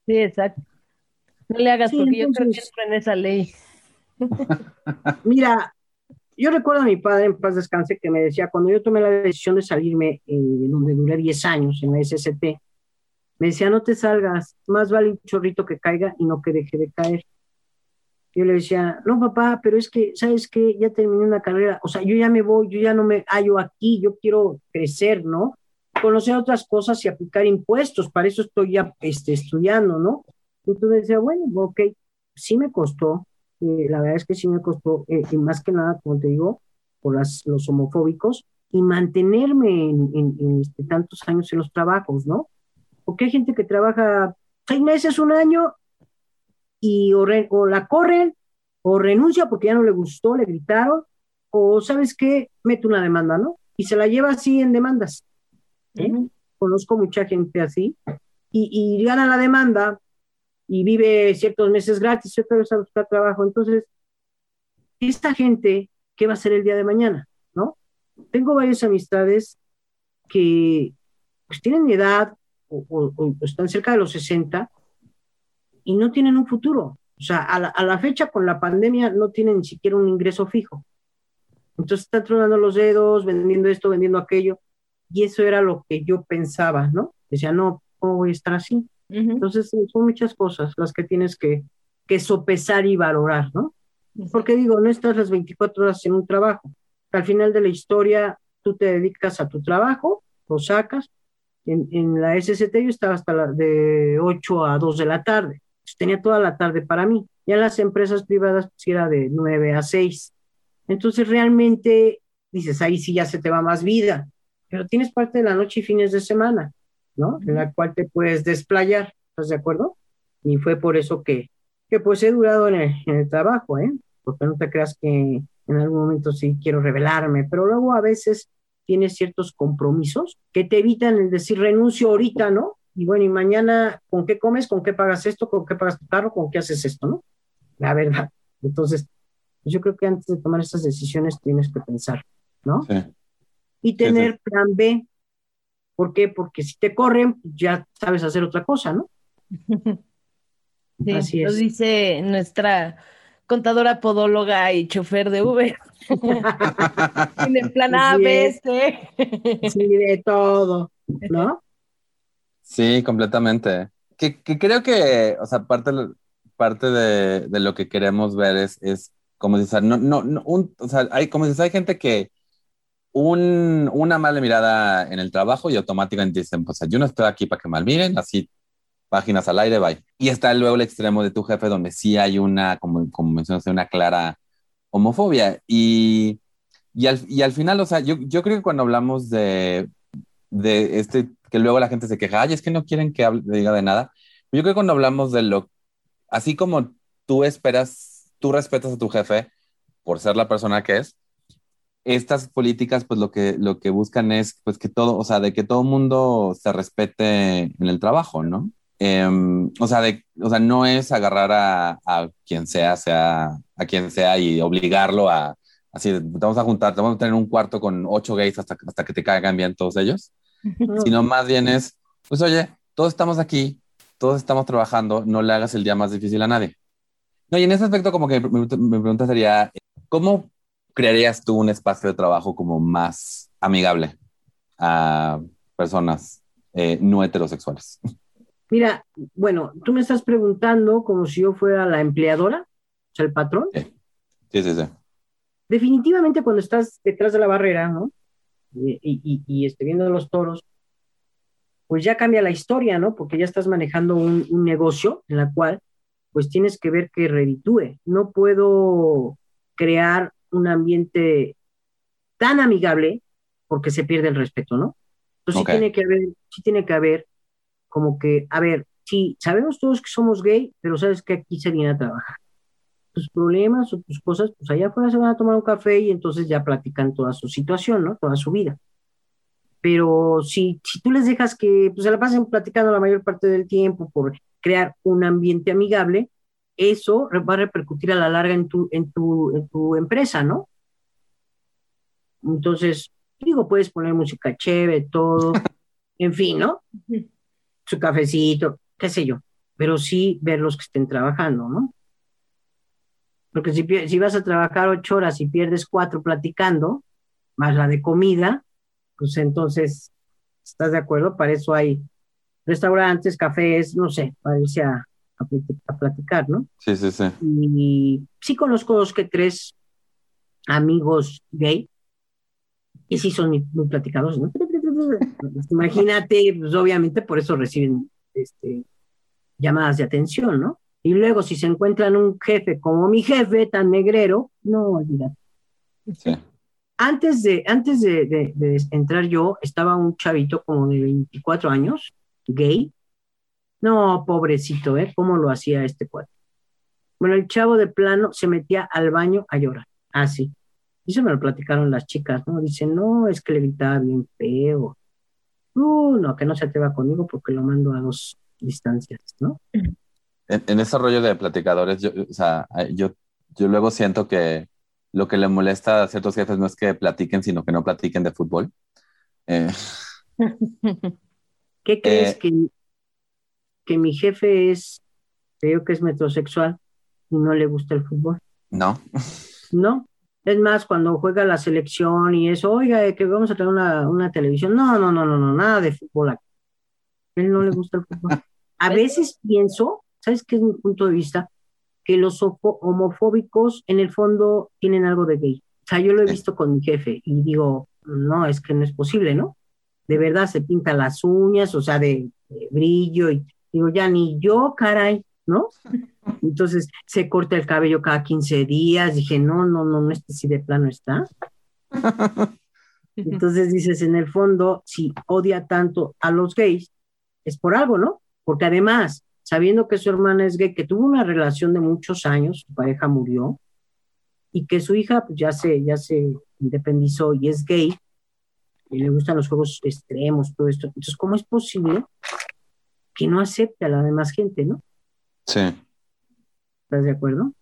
Sí, exacto. No le hagas Sí, porque yo creo que entonces- entro en esa ley. Mira, yo recuerdo a mi padre en paz descanse que me decía, cuando yo tomé la decisión de salirme, eh, donde duré 10 años en la SST, me decía, no te salgas, más vale un chorrito que caiga y no que deje de caer. Yo le decía, no, papá, pero es que, ¿sabes qué? Ya terminé una carrera, o sea, yo ya me voy, yo ya no me hallo aquí, yo quiero crecer, ¿no? Conocer otras cosas y aplicar impuestos, para eso estoy ya este, estudiando, ¿no? Entonces decía, bueno, ok, sí me costó, eh, la verdad es que sí me costó, eh, y más que nada, como te digo, por los homofóbicos, y mantenerme en, en- en, este, tantos años en los trabajos, ¿no? Porque hay gente que trabaja seis meses, un año, y o, re- o la corren, o renuncia porque ya no le gustó, le gritaron, o sabes qué, mete una demanda, ¿no? Y se la lleva así en demandas. ¿eh? Conozco mucha gente así, y, y gana la demanda, y vive ciertos meses gratis y otra vez a buscar trabajo. Entonces, esta gente, ¿qué va a hacer el día de mañana? ¿No? Tengo varias amistades que pues tienen edad o, o- están cerca de los 60 y no tienen un futuro. O sea, a la, a la fecha con la pandemia no tienen ni siquiera un ingreso fijo. Entonces están tronando los dedos, vendiendo esto, vendiendo aquello. Y eso era lo que yo pensaba, ¿no? Decía, no, ¿cómo voy a estar así? Ujú. Entonces, eh, son muchas cosas las que tienes que, que sopesar y valorar, ¿no? Porque digo, no estás las 24 horas en un trabajo. Al final de la historia, tú te dedicas a tu trabajo, lo sacas. En, en la SST yo estaba hasta la, de 8 a 2 de la tarde. Tenía toda la tarde para mí. Ya en las empresas privadas, pues era de 9 a 6. Entonces, realmente, dices, ahí sí ya se te va más vida. Pero tienes parte de la noche y fines de semana. ¿no? En la cual te puedes desplayar, ¿estás de acuerdo? Y fue por eso que, que pues he durado en el, en el trabajo, ¿eh? Porque no te creas que en algún momento sí quiero revelarme, pero luego a veces tienes ciertos compromisos que te evitan el decir renuncio ahorita, ¿no? Y bueno, y mañana, ¿con qué comes? ¿Con qué pagas esto? ¿Con qué pagas tu carro? ¿Con qué haces esto, no? La verdad. Entonces, pues yo creo que antes de tomar estas decisiones tienes que pensar, ¿no? Sí. Y tener plan B, ¿Por qué? Porque si te corren, ya sabes hacer otra cosa, ¿no? Sí, Así lo es. dice nuestra contadora podóloga y chofer de Uber. Tiene plan A, B. C. Sí, de todo, ¿no? Sí, completamente. Que, que creo que, o sea, parte, parte de, de lo que queremos ver es, es como dices, no, no, no, un, o sea, hay, como dices, hay gente que un, una mala mirada en el trabajo y automáticamente dicen, pues yo no estoy aquí para que mal miren, así páginas al aire, bye. Y está luego el extremo de tu jefe donde sí hay una, como, como mencionaste, una clara homofobia. Y, y, al, y al final, o sea, yo, yo creo que cuando hablamos de, de este, que luego la gente se queja, ay, es que no quieren que hable, diga de nada. Yo creo que cuando hablamos de lo, así como tú esperas, tú respetas a tu jefe por ser la persona que es, estas políticas pues lo que, lo que buscan es pues que todo, o sea, de que todo mundo se respete en el trabajo, ¿no? Em, o, sea, de, o sea, no es agarrar a, a, quien sea, sea, a quien sea y obligarlo a, así, vamos a juntar, vamos a tener un cuarto con ocho gays hasta, hasta que te caigan bien todos ellos, sino más bien es, pues oye, todos estamos aquí, todos estamos trabajando, no le hagas el día más difícil a nadie. No, y en ese aspecto como que mi, mi pregunta sería, ¿cómo crearías tú un espacio de trabajo como más amigable a personas eh, no heterosexuales? Mira, bueno, tú me estás preguntando como si yo fuera la empleadora, o sea, el patrón. Sí, sí, sí. sí. Definitivamente cuando estás detrás de la barrera, ¿no? Y, y, y este, viendo los toros, pues ya cambia la historia, ¿no? Porque ya estás manejando un, un negocio en la cual pues tienes que ver que reditúe. No puedo crear un ambiente tan amigable porque se pierde el respeto, ¿no? Entonces okay. sí tiene que haber, sí tiene que haber como que, a ver, sí, sabemos todos que somos gay, pero sabes que aquí se viene a trabajar. Tus problemas o tus cosas, pues allá afuera se van a tomar un café y entonces ya platican toda su situación, ¿no? Toda su vida. Pero si, si tú les dejas que pues, se la pasen platicando la mayor parte del tiempo por crear un ambiente amigable, eso va a repercutir a la larga en tu, en tu, en tu empresa, ¿no? Entonces, digo, puedes poner música chévere, todo, en fin, ¿no? Su cafecito, qué sé yo, pero sí ver los que estén trabajando, ¿no? Porque si, si vas a trabajar ocho horas y pierdes cuatro platicando, más la de comida, pues entonces, ¿estás de acuerdo? Para eso hay restaurantes, cafés, no sé, para irse a, a, platicar, ¿no? Sí, sí, sí. Y sí conozco dos que tres amigos gay, y sí son muy, muy platicados, ¿no? Pues imagínate, pues obviamente por eso reciben este, llamadas de atención, ¿no? Y luego si se encuentran un jefe como mi jefe, tan negrero, no, olvídate. Sí. Antes, de, antes de, de, de entrar yo, estaba un chavito como de 24 años, gay, no, pobrecito, ¿eh? ¿Cómo lo hacía este cuate? Bueno, el chavo de plano se metía al baño a llorar. Ah, sí. Y eso me lo platicaron las chicas, ¿no? Dicen, no, es que le gritaba bien feo. Uh, no, que no se atreva conmigo porque lo mando a dos distancias, ¿no? En, en ese rollo de platicadores, yo, o sea, yo, yo luego siento que lo que le molesta a ciertos jefes no es que platiquen, sino que no platiquen de fútbol. Eh, ¿Qué crees eh, que que mi jefe es, creo que es metrosexual y no le gusta el fútbol. No. No. Es más, cuando juega la selección y eso, oiga, que vamos a tener una, una televisión. No, no, no, no, no, nada de fútbol aquí. A él no le gusta el fútbol. A veces pienso, ¿sabes qué es mi punto de vista? Que los homofóbicos en el fondo tienen algo de gay. O sea, yo lo he visto con mi jefe y digo, no, es que no es posible, ¿no? De verdad se pinta las uñas, o sea, de, de brillo y Digo, ya ni yo, caray, ¿no? Entonces se corta el cabello cada 15 días. Dije, no, no, no, no, este sí de plano está. Entonces dices, en el fondo, si odia tanto a los gays, es por algo, ¿no? Porque además, sabiendo que su hermana es gay, que tuvo una relación de muchos años, su pareja murió, y que su hija pues, ya, se, ya se independizó y es gay, y le gustan los juegos extremos, todo esto. Entonces, ¿cómo es posible que no acepte a la demás gente, ¿no? Sí. ¿Estás de acuerdo?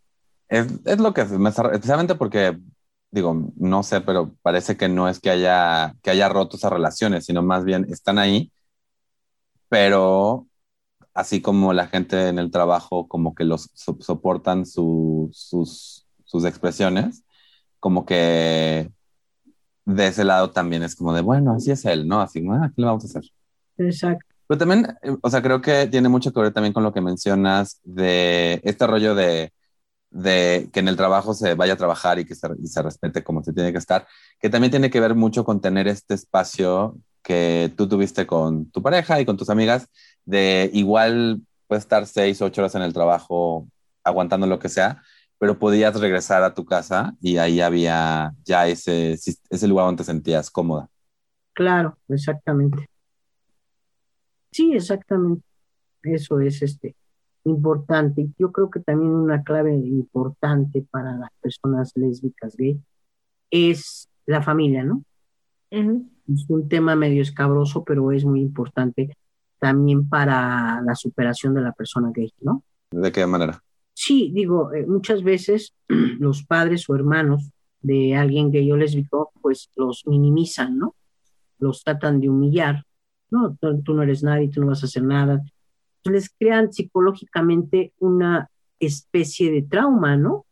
Es, es lo que me especialmente porque, digo, no sé, pero parece que no es que haya, que haya roto esas relaciones, sino más bien están ahí, pero así como la gente en el trabajo como que los so, soportan su, sus, sus expresiones, como que de ese lado también es como de, bueno, así es él, ¿no? Así, ah, ¿qué le vamos a hacer? Exacto. Pero también, o sea, creo que tiene mucho que ver también con lo que mencionas de este rollo de, que en el trabajo se vaya a trabajar y que se, respete como se tiene que estar, que también tiene que ver mucho con tener este espacio que tú tuviste con tu pareja y con tus amigas, de igual puedes estar seis, ocho horas en el trabajo aguantando lo que sea, pero podías regresar a tu casa y ahí había ya ese, ese lugar donde te sentías cómoda. Claro, exactamente. Sí, exactamente. Eso es este importante. Yo creo que también una clave importante para las personas lésbicas gay es la familia, ¿no? Es un tema medio escabroso, pero es muy importante también para la superación de la persona gay, ¿no? ¿De qué manera? Sí, digo, eh, muchas veces los padres o hermanos de alguien gay o lésbico, pues los minimizan, ¿no? Los tratan de humillar, ¿no? Tú, no eres nadie, tú no vas a hacer nada. Les crean psicológicamente una especie de trauma, ¿no?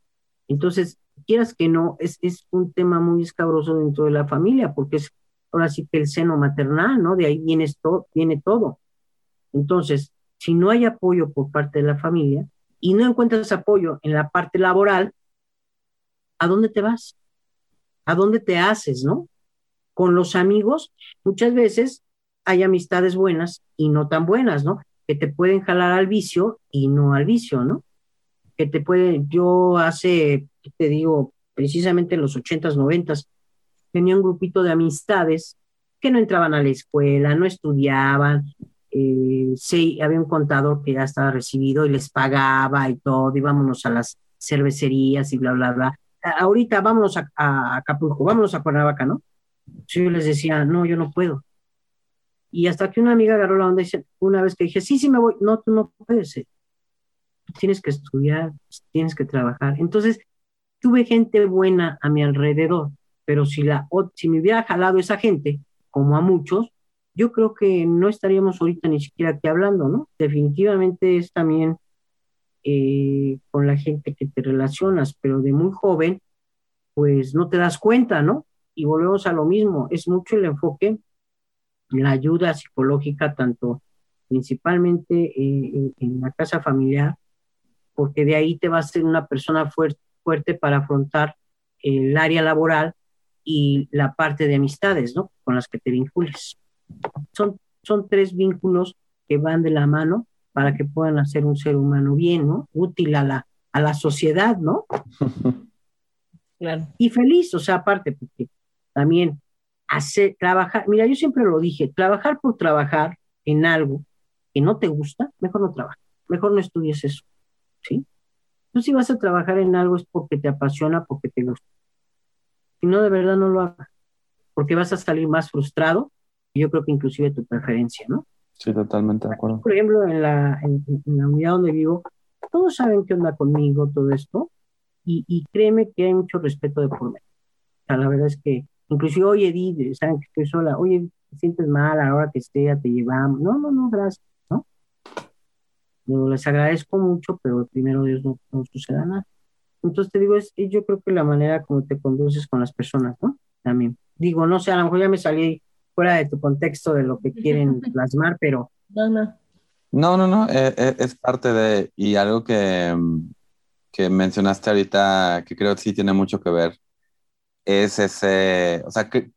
Entonces, quieras que no, es, es un tema muy escabroso dentro de la familia, porque es ahora sí que el seno maternal, ¿no? De ahí viene, esto, viene todo. Entonces, si no hay apoyo por parte de la familia, y no encuentras apoyo en la parte laboral, ¿a dónde te vas? ¿A dónde te haces, no? Con los amigos, muchas veces hay amistades buenas y no tan buenas, ¿no? Que te pueden jalar al vicio y no al vicio, ¿no? Que te pueden, yo hace, te digo, precisamente en los ochentas, noventas, tenía un grupito de amistades que no entraban a la escuela, no estudiaban, eh, sí, había un contador que ya estaba recibido y les pagaba y todo, íbamos a las cervecerías y bla, bla, bla. ahorita vámonos a, a, Acapulco, vámonos a Cuernavaca, ¿no? yo les decía, no, yo no puedo. Y hasta que una amiga agarró la onda y dice, una vez que dije, sí, sí me voy, no, tú no puedes, eh. tienes que estudiar, tienes que trabajar. Entonces, tuve gente buena a mi alrededor, pero si, la, si me hubiera jalado esa gente, como a muchos, yo creo que no estaríamos ahorita ni siquiera aquí hablando, ¿no? Definitivamente es también eh, con la gente que te relacionas, pero de muy joven, pues no te das cuenta, ¿no? Y volvemos a lo mismo, es mucho el enfoque, la ayuda psicológica, tanto principalmente eh, en, la casa familiar, porque de ahí te va a ser una persona fuerte para afrontar el área laboral y la parte de amistades, ¿no? Con las que te vincules son, son tres vínculos que van de la mano para que puedan hacer un ser humano bien, ¿no? Útil a la, a la sociedad, ¿no? Claro. Y feliz, o sea, aparte, porque también hacer, trabajar, mira, yo siempre lo dije, trabajar por trabajar en algo que no te gusta, mejor no trabajes, mejor no estudies eso, ¿sí? Tú si vas a trabajar en algo es porque te apasiona, porque te gusta. Si no, de verdad no lo hagas, porque vas a salir más frustrado yo creo que inclusive tu preferencia, ¿no? Sí, totalmente de acuerdo. Por ejemplo, en la, en, la unidad donde vivo, todos saben qué onda conmigo, todo esto, y, y créeme que hay mucho respeto de por medio. O sea, la verdad es que, inclusive, oye, Edith, saben que estoy sola, oye, te sientes mal, a la hora que esté, ya te llevamos. No, no, no, gracias, ¿no? les agradezco mucho, pero primero Dios no, no suceda nada. Entonces te digo, es, yo creo que la manera como te conduces con las personas, ¿no? También. Digo, no sé, a lo mejor ya me salí fuera de tu contexto de lo que quieren plasmar, pero... No, no. No, no, no, eh, eh, es parte de, y algo que, que mencionaste ahorita, que creo que sí tiene mucho que ver, es ese, o sea, que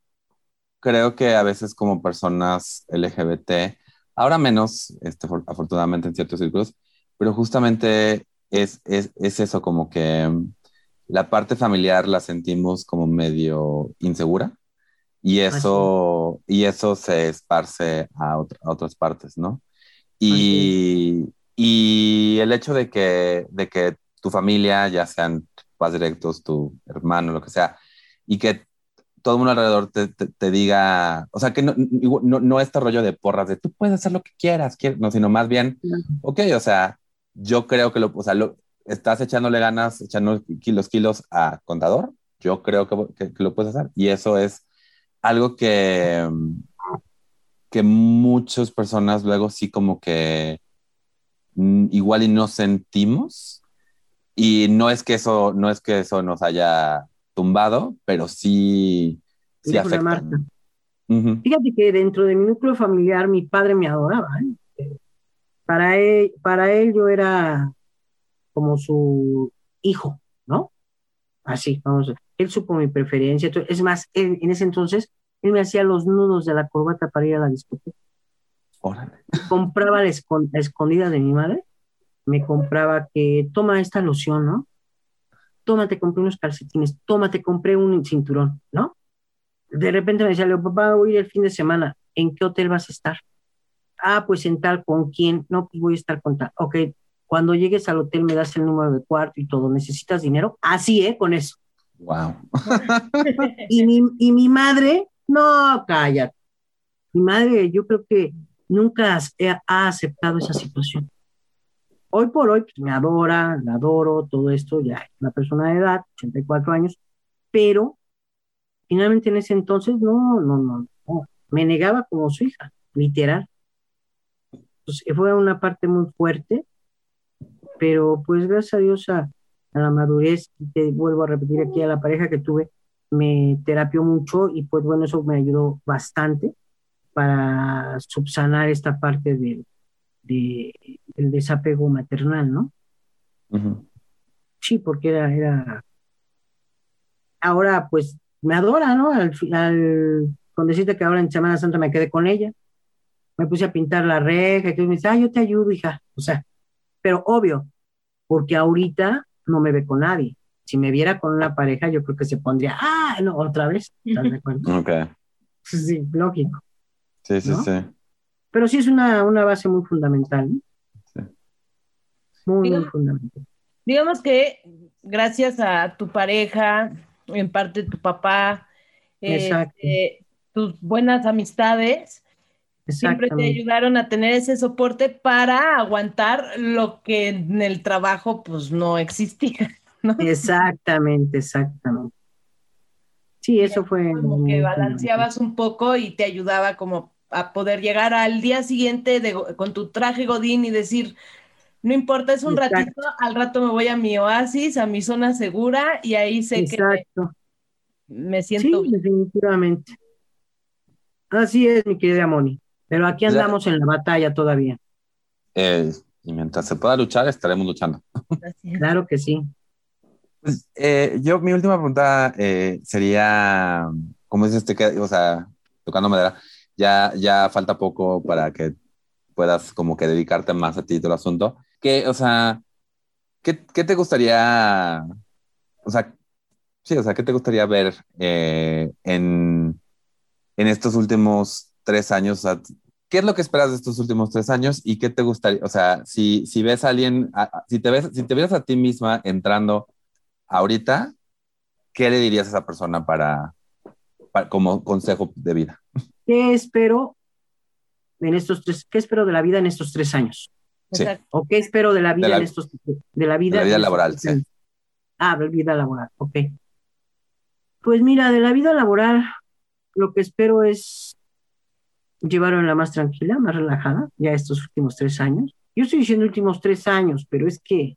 creo que a veces como personas LGBT, ahora menos, este, afortunadamente en ciertos círculos, pero justamente es, es, es eso, como que la parte familiar la sentimos como medio insegura y eso, y eso se esparce a, otras partes, ¿no? Y, y, el hecho de que, de que tu familia, ya sean padres directos, tu hermano, lo que sea, y que todo el mundo alrededor te, te, diga, o sea, que no, no, no, este rollo de porras de tú puedes hacer lo que quieras, no, sino más bien, ok, o sea, yo creo que lo, o sea, lo, estás echándole ganas, echando kilos, kilos a contador, yo creo que, que, lo puedes hacer. Y eso es algo que, que muchas personas luego sí como que mm, igual y no sentimos y no es que eso no es que eso nos haya tumbado pero sí sí afecta fíjate que dentro de mi núcleo familiar mi padre me adoraba ¿eh? para él para él yo era como su hijo no así vamos a él supo mi preferencia. Es más, en ese entonces, él me hacía los nudos de la corbata para ir a la discoteca. Compraba la, escondida de mi madre, me compraba que toma esta loción, ¿no? Tómate, compré unos calcetines, tómate, compré un cinturón, ¿no? De repente me decía, papá, voy a ir el fin de semana, ¿en qué hotel vas a estar? Ah, pues en tal, ¿con quién? No, pues voy a estar con tal. Ok, cuando llegues al hotel me das el número de cuarto y todo, ¿necesitas dinero? Así, ¿eh? Con eso. Wow. y, mi, y mi madre, no, cállate. Mi madre, yo creo que nunca ha aceptado esa situación. Hoy por hoy pues, me adora, la adoro, todo esto, ya es una persona de edad, 84 años, pero finalmente en ese entonces no, no, no, no, me negaba como su hija, literal. Pues, fue una parte muy fuerte, pero pues gracias a Dios a, la madurez, te vuelvo a repetir aquí a la pareja que tuve, me terapió mucho y pues bueno, eso me ayudó bastante para subsanar esta parte del, desapego maternal, ¿no? Sí, porque era, era, ahora pues me adora, ¿no? Al final, con decirte que ahora en Semana Santa me quedé con ella, me puse a pintar la reja y todo, me dice, ah, yo te ayudo, hija, o sea, pero obvio, porque ahorita no me ve con nadie. Si me viera con una pareja, yo creo que se pondría, ah, no, otra vez, ¿estás de acuerdo? Ok. Sí, lógico. Sí, sí, sí. Pero sí es una, base muy fundamental. Sí. Muy, muy fundamental. Digamos que gracias a tu pareja, en parte tu papá, este, tus buenas amistades, siempre te ayudaron a tener ese soporte para aguantar lo que en el trabajo pues no existía. Exactamente, exactamente. Sí, eso fue. Como que balanceabas un poco y te ayudaba como a poder llegar al día siguiente con tu traje godín y decir, no importa, es un ratito, al rato me voy a mi oasis, a mi zona segura y ahí sé Exacto. que me, siento. Sí, definitivamente. Así es, mi querida Moni. Pero aquí andamos en la batalla todavía. Eh, y mientras se pueda luchar, estaremos luchando. Claro que sí. Pues, eh, yo, mi última pregunta eh, sería, como dices, que, o sea, tocando madera, ya, ya falta poco para que puedas como que dedicarte más a ti todo el asunto. Que, o sea, ¿qué, ¿qué, te gustaría, o sea, sí, o sea, qué te gustaría ver en, en estos últimos tres años? ¿Qué es lo que esperas de estos últimos tres años y qué te gustaría? O sea, si, si ves a alguien, si te ves, si te ves a ti misma entrando ahorita, ¿qué le dirías a esa persona para, como consejo de vida? ¿Qué espero en estos tres, qué espero de la vida en estos tres años? Sí. ¿O qué espero de la vida en estos, de la vida, de la vida laboral, sí. Ah, de la vida laboral, ok. Pues mira, de la vida laboral, lo que espero es llevaron la más tranquila, más relajada, ya estos últimos tres años. Yo estoy diciendo últimos tres años, pero es que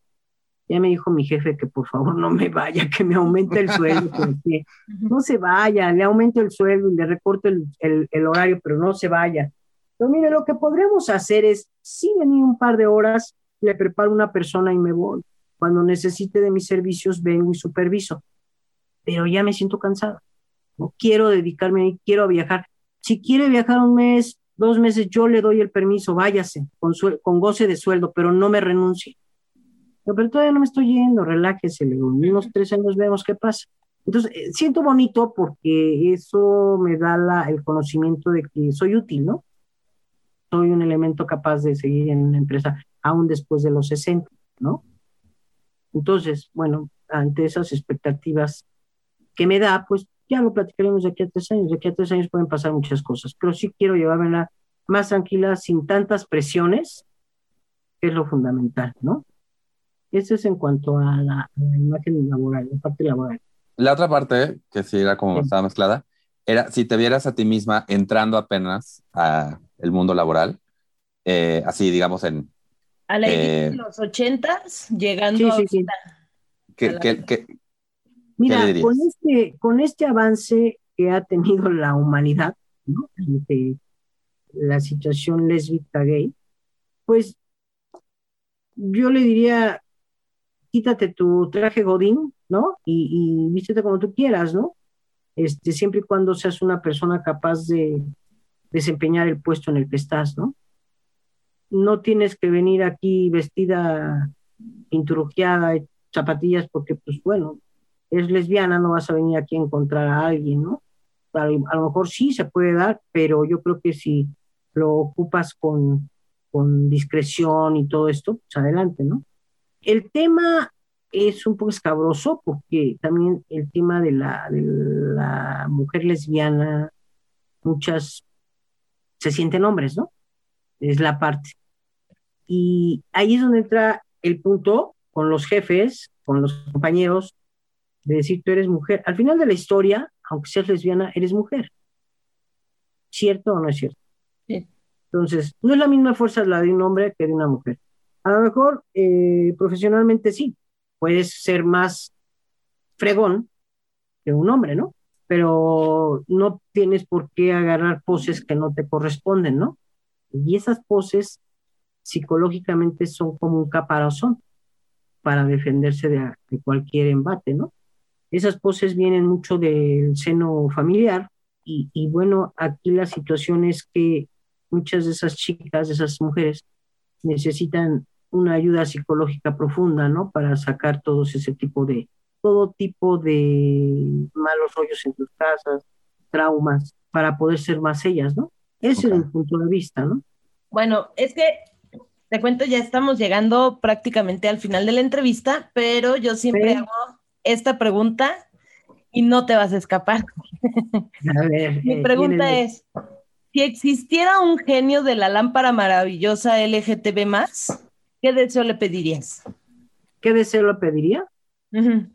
ya me dijo mi jefe que por favor no me vaya, que me aumente el sueldo, que no se vaya, le aumento el sueldo y le recorto el, el, horario, pero no se vaya. Pero mire, lo que podremos hacer es, sí venir un par de horas, le preparo una persona y me voy. Cuando necesite de mis servicios, vengo y superviso. Pero ya me siento cansada. No quiero dedicarme, quiero viajar. Si quiere viajar un mes, dos meses, yo le doy el permiso, váyase, con, con goce de sueldo, pero no me renuncie. Pero todavía no me estoy yendo, relájese, en unos tres años vemos qué pasa. Entonces, eh, siento bonito porque eso me da la, el conocimiento de que soy útil, ¿no? Soy un elemento capaz de seguir en una empresa aún después de los 60, ¿no? Entonces, bueno, ante esas expectativas que me da, pues ya lo platicaremos de aquí a tres años. De aquí a tres años pueden pasar muchas cosas, pero sí quiero llevármela más tranquila, sin tantas presiones, que es lo fundamental, ¿no? Eso es en cuanto a la, imagen laboral, la parte laboral. La otra parte, que sí era como estaba mezclada, era si te vieras a ti misma entrando apenas a el mundo laboral, eh, así digamos en... A la eh, de los ochentas, llegando sí, sí, sí. Mira, con este, con este avance que ha tenido la humanidad, ¿no? la situación lésbica gay, pues yo le diría, quítate tu traje godín, ¿no? Y, y vístete como tú quieras, ¿no? Este, siempre y cuando seas una persona capaz de desempeñar el puesto en el que estás, ¿no? No tienes que venir aquí vestida, pinturujeada, zapatillas porque, pues bueno, es lesbiana, no vas a venir aquí a encontrar a alguien, ¿no? A, lo mejor sí se puede dar, pero yo creo que si lo ocupas con, con discreción y todo esto, pues adelante, ¿no? El tema es un poco escabroso porque también el tema de la, de la mujer lesbiana, muchas se sienten hombres, ¿no? Es la parte. Y ahí es donde entra el punto con los jefes, con los compañeros, de decir tú eres mujer. Al final de la historia, aunque seas lesbiana, eres mujer. ¿Cierto o no es cierto? Sí. Entonces, no es la misma fuerza la de un hombre que de una mujer. A lo mejor eh, profesionalmente sí, puedes ser más fregón que un hombre, ¿no? Pero no tienes por qué agarrar poses que no te corresponden, ¿no? Y esas poses psicológicamente son como un caparazón para defenderse de, cualquier embate, ¿no? Esas poses vienen mucho del seno familiar y, y, bueno, aquí la situación es que muchas de esas chicas, de esas mujeres, necesitan una ayuda psicológica profunda, ¿no? Para sacar todos ese tipo de, todo tipo de malos rollos en tus casas, traumas, para poder ser más ellas, ¿no? Ese okay. es el punto de vista, ¿no? Bueno, es que te cuento, ya estamos llegando prácticamente al final de la entrevista, pero yo siempre sí. hago esta pregunta y no te vas a escapar. A ver, Mi pregunta es, si existiera un genio de la lámpara maravillosa LGTB ¿qué deseo le pedirías? ¿Qué deseo le pediría? Uh -huh.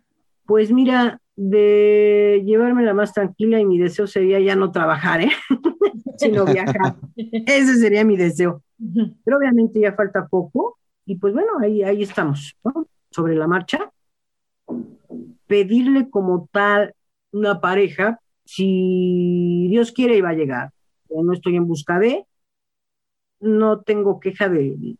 Pues mira, de llevármela más tranquila y mi deseo sería ya no trabajar, ¿eh? sino viajar. Ese sería mi deseo. Uh -huh. Pero obviamente ya falta poco y pues bueno, ahí, ahí estamos, ¿no? Sobre la marcha. Pedirle como tal una pareja, si Dios quiere, iba a llegar. No estoy en busca de, no tengo queja de,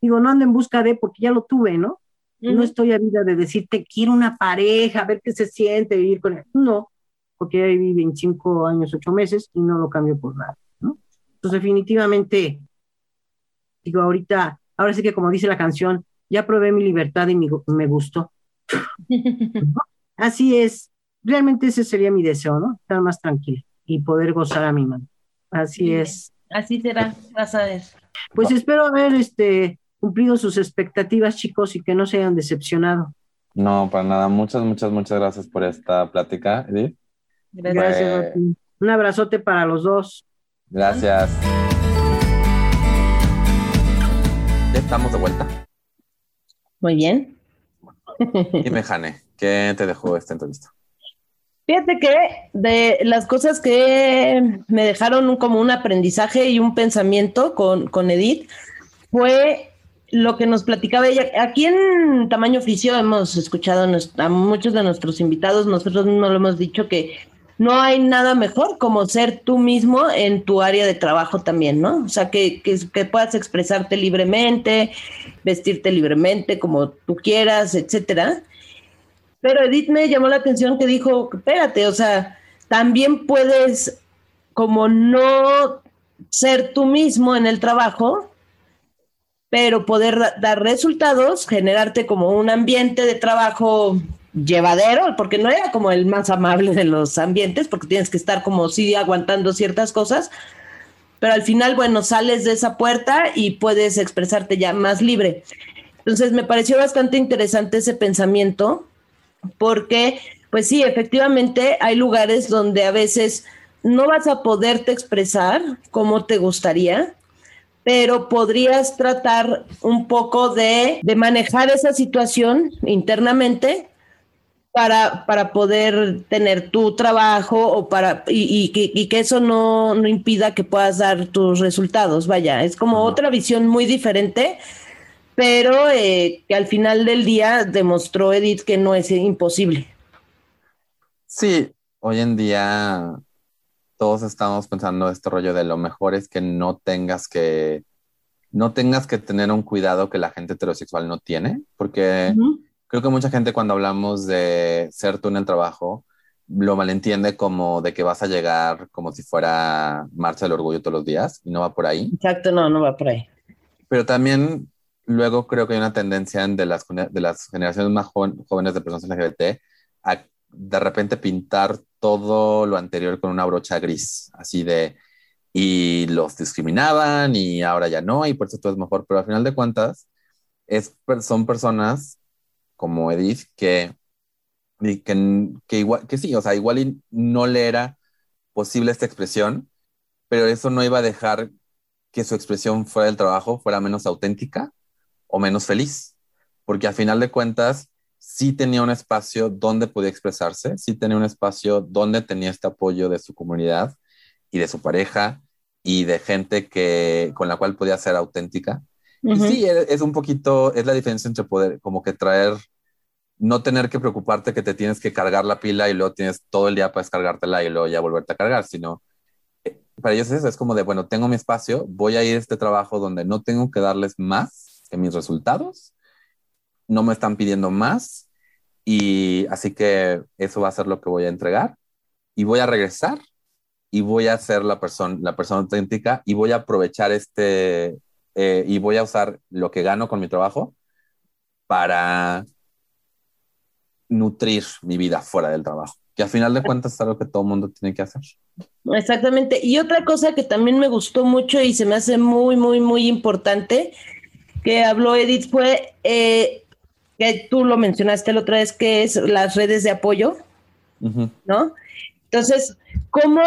digo, no ando en busca de porque ya lo tuve, ¿no? Uh -huh. No estoy a vida de decirte, quiero una pareja, a ver qué se siente vivir con él. No, porque ya viví 25 años, 8 meses y no lo cambio por nada, ¿no? Entonces, definitivamente, digo, ahorita, ahora sí que como dice la canción, ya probé mi libertad y mi, me gustó. Así es, realmente ese sería mi deseo, ¿no? Estar más tranquila y poder gozar a mi mano. Así es. Así será, vas a ver. Pues espero haber este, cumplido sus expectativas, chicos, y que no se hayan decepcionado. No, para nada. Muchas, muchas, muchas gracias por esta plática, Edith. Gracias, Fue... Un abrazote para los dos. Gracias. Ya estamos de vuelta. Muy bien. Dime, Jane, ¿qué te dejó esta entrevista? Fíjate que de las cosas que me dejaron como un aprendizaje y un pensamiento con, con Edith fue lo que nos platicaba ella. Aquí en Tamaño Oficio hemos escuchado a muchos de nuestros invitados, nosotros mismos lo hemos dicho que no hay nada mejor como ser tú mismo en tu área de trabajo también, ¿no? O sea, que, que, que puedas expresarte libremente, vestirte libremente como tú quieras, etcétera. Pero Edith me llamó la atención que dijo, espérate, o sea, también puedes como no ser tú mismo en el trabajo, pero poder dar resultados, generarte como un ambiente de trabajo llevadero, porque no era como el más amable de los ambientes, porque tienes que estar como sí aguantando ciertas cosas, pero al final, bueno, sales de esa puerta y puedes expresarte ya más libre. Entonces, me pareció bastante interesante ese pensamiento, porque, pues sí, efectivamente hay lugares donde a veces no vas a poderte expresar como te gustaría, pero podrías tratar un poco de, de manejar esa situación internamente para, para poder tener tu trabajo o para y, y, y, que eso no, no, impida que puedas dar tus resultados. Vaya, es como otra visión muy diferente, pero eh, que al final del día demostró Edith que no es imposible. Sí, hoy en día todos estamos pensando este rollo de lo mejor es que no tengas que no tengas que tener un cuidado que la gente heterosexual no tiene, porque uh -huh. creo que mucha gente cuando hablamos de ser tú en el trabajo lo malentiende como de que vas a llegar como si fuera marcha del orgullo todos los días y no va por ahí. Exacto, no, no va por ahí. Pero también luego creo que hay una tendencia de las, de las generaciones más jóvenes de personas LGBT a de repente pintar todo lo anterior con una brocha gris, así de, y los discriminaban y ahora ya no, y por eso todo es mejor, pero al final de cuentas, es, son personas como Edith que, que, igual, que sí, o sea, igual no le era posible esta expresión, pero eso no iba a dejar que su expresión fuera del trabajo fuera menos auténtica o menos feliz, porque al final de cuentas sí tenía un espacio donde podía expresarse, sí tenía un espacio donde tenía este apoyo de su comunidad y de su pareja y de gente que, con la cual podía ser auténtica. Y sí, es un poquito, es la diferencia entre poder como que traer, no tener que preocuparte que te tienes que cargar la pila y luego tienes todo el día para descargártela y luego ya volverte a cargar, sino eh, para ellos eso es como de, bueno, tengo mi espacio, voy a ir a este trabajo donde no tengo que darles más que mis resultados, no me están pidiendo más y así que eso va a ser lo que voy a entregar y voy a regresar y voy a ser la persona, la persona auténtica y voy a aprovechar este, eh, y voy a usar lo que gano con mi trabajo para nutrir mi vida fuera del trabajo, que al final de cuentas es algo que todo mundo tiene que hacer. Exactamente. Y otra cosa que también me gustó mucho y se me hace muy, muy, muy importante que habló Edith fue eh, que tú lo mencionaste la otra vez, que es las redes de apoyo, ¿no? Entonces, ¿cómo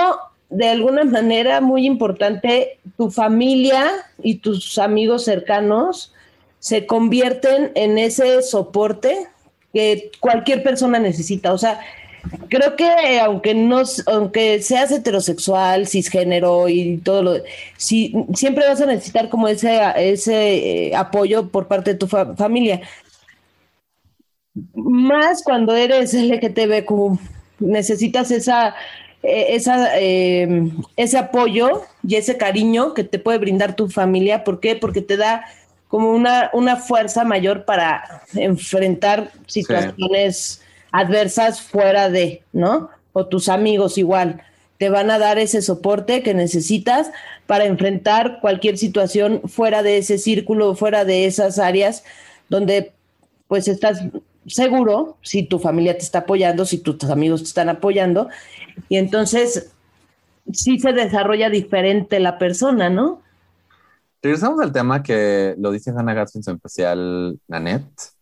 de alguna manera muy importante, tu familia y tus amigos cercanos se convierten en ese soporte que cualquier persona necesita. O sea, creo que aunque no, aunque seas heterosexual, cisgénero y todo lo, si, siempre vas a necesitar como ese, ese eh, apoyo por parte de tu familia. Más cuando eres LGTBQ, necesitas esa eh, esa, eh, ese apoyo y ese cariño que te puede brindar tu familia. ¿Por qué? Porque te da como una, una fuerza mayor para enfrentar situaciones adversas fuera de, ¿no? O tus amigos igual. Te van a dar ese soporte que necesitas para enfrentar cualquier situación fuera de ese círculo, fuera de esas áreas donde pues estás seguro si tu familia te está apoyando, si tus amigos te están apoyando y entonces sí se desarrolla diferente la persona, ¿no? Regresamos al tema que lo dice Hannah Gatsby en especial Nanette.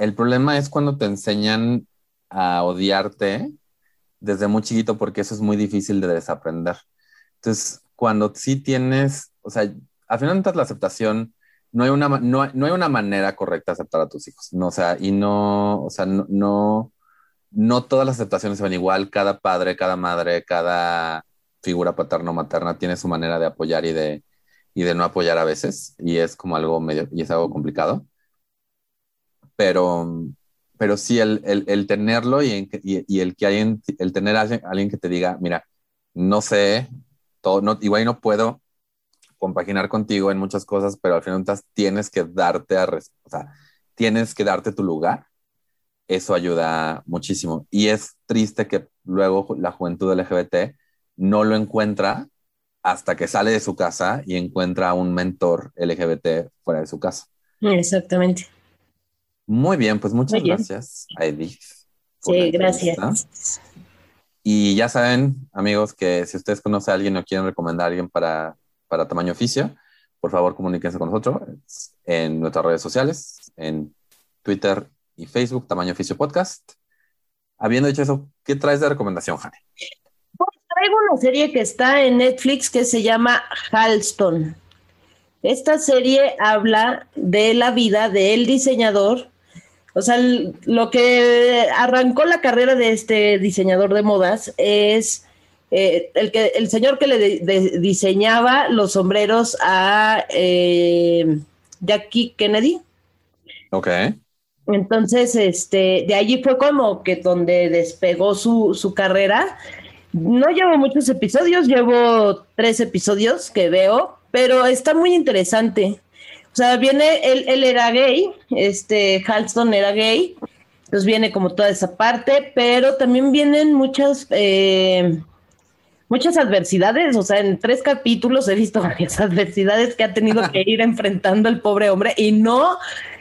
El problema es cuando te enseñan a odiarte desde muy chiquito porque eso es muy difícil de desaprender. Entonces, cuando sí tienes, o sea, al final de la aceptación, no hay una, no, hay una manera correcta de aceptar a tus hijos, no, o sea, y no, o sea, no no todas las aceptaciones se igual, cada padre, cada madre, cada figura paterno materna tiene su manera de apoyar y de, y de no apoyar a veces, y es como algo medio, y es algo complicado. Pero, pero sí, el, el, tenerlo y, el que alguien, el tener a alguien, que te diga, mira, no sé, todo, no, igual no puedo compaginar contigo en muchas cosas, pero al final tienes que darte a, o sea, tienes que darte tu lugar eso ayuda muchísimo. Y es triste que luego la juventud LGBT no lo encuentra hasta que sale de su casa y encuentra a un mentor LGBT fuera de su casa. Exactamente. Muy bien, pues muchas gracias Edith. Sí, gracias. Y ya saben, amigos, que si ustedes conocen a alguien o quieren recomendar a alguien para, para tamaño oficio, por favor comuníquense con nosotros en nuestras redes sociales, en Twitter y Facebook, Tamaño Oficio Podcast. Habiendo dicho eso, ¿qué traes de recomendación, Jane? Pues traigo una serie que está en Netflix que se llama Halston. Esta serie habla de la vida del diseñador, o sea, lo que arrancó la carrera de este diseñador de modas es eh, el, que, el señor que le diseñaba los sombreros a eh, Jackie Kennedy. Ok. Entonces, este, de allí fue como que donde despegó su, su carrera. No llevo muchos episodios, llevo tres episodios que veo, pero está muy interesante. O sea, viene, él, él era gay, este, Halston era gay, entonces viene como toda esa parte, pero también vienen muchas, eh, muchas adversidades, o sea, en tres capítulos he visto varias adversidades que ha tenido que ir enfrentando el pobre hombre y no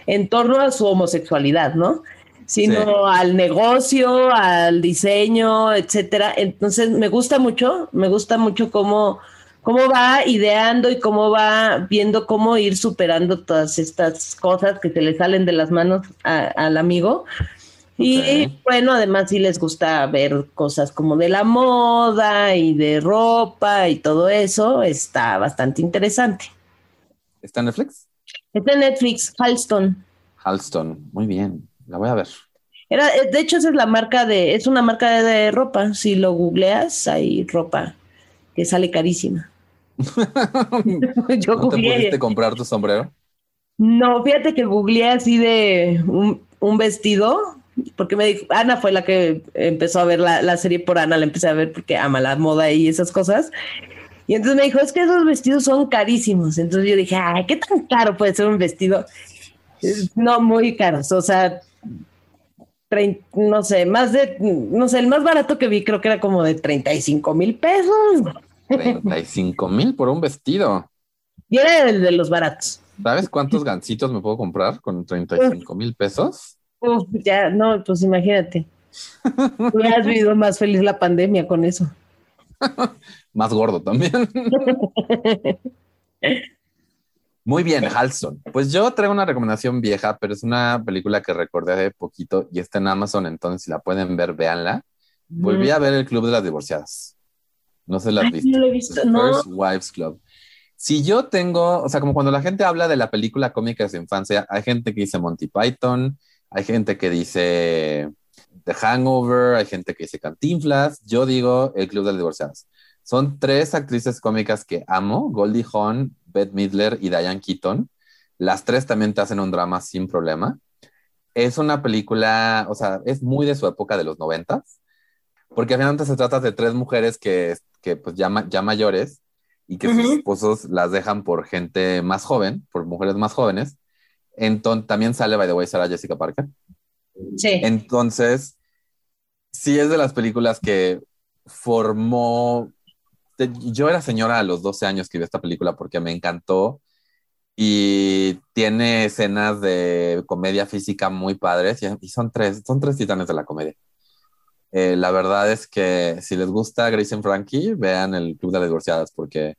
en torno a su homosexualidad, ¿no? Sino al negocio, al diseño, etcétera. Entonces, me gusta mucho, me gusta mucho cómo, cómo va ideando y cómo va viendo cómo ir superando todas estas cosas que se le salen de las manos al amigo. Y bueno, además sí les gusta ver cosas como de la moda y de ropa y todo eso, está bastante interesante. ¿Está en Netflix? Está en Netflix, Halston. Halston, muy bien, la voy a ver. Era, de hecho, esa es la marca de, es una marca de, ropa. Si lo googleas, hay ropa que sale carísima. Yo ¿No te pudiste comprar tu sombrero? No, fíjate que googleé así de un, un vestido porque me dijo, Ana fue la que empezó a ver la, serie por Ana, la empecé a ver porque ama la moda y esas cosas. Y entonces me dijo, es que esos vestidos son carísimos. Entonces yo dije, ay, ¿qué tan caro puede ser un vestido? No, muy caros, o sea, no sé, más de, no sé, el más barato que vi creo que era como de 35 mil pesos. 35 mil por un vestido. Y era el de los baratos. ¿Sabes cuántos gancitos me puedo comprar con 35 mil pesos? Uf, ya, no, pues imagínate. has vivido más feliz la pandemia con eso. más gordo también. Muy bien, Halston. Pues yo traigo una recomendación vieja, pero es una película que recordé hace poquito y está en Amazon, entonces si la pueden ver, véanla. Volví a ver el Club de las Divorciadas. No sé la has visto. No lo he visto, no. First Wives Club. Si yo tengo, o sea, como cuando la gente habla de la película cómica de su infancia, hay gente que dice Monty Python, hay gente que dice The Hangover, hay gente que dice Cantinflas, yo digo El Club de las Divorciadas. Son tres actrices cómicas que amo, Goldie Hawn, Bette Midler y Diane Keaton. Las tres también te hacen un drama sin problema. Es una película, o sea, es muy de su época de los noventas, porque al final se trata de tres mujeres que, que pues ya, ya mayores y que sus esposos las dejan por gente más joven, por mujeres más jóvenes, entonces, también sale, by the way, Sarah Jessica Parker. Sí. Entonces, sí es de las películas que formó. Yo era señora a los 12 años que vi esta película porque me encantó y tiene escenas de comedia física muy padres y, son tres, son tres titanes de la comedia. Eh, la verdad es que si les gusta Grace and Frankie, vean el Club de las Divorciadas porque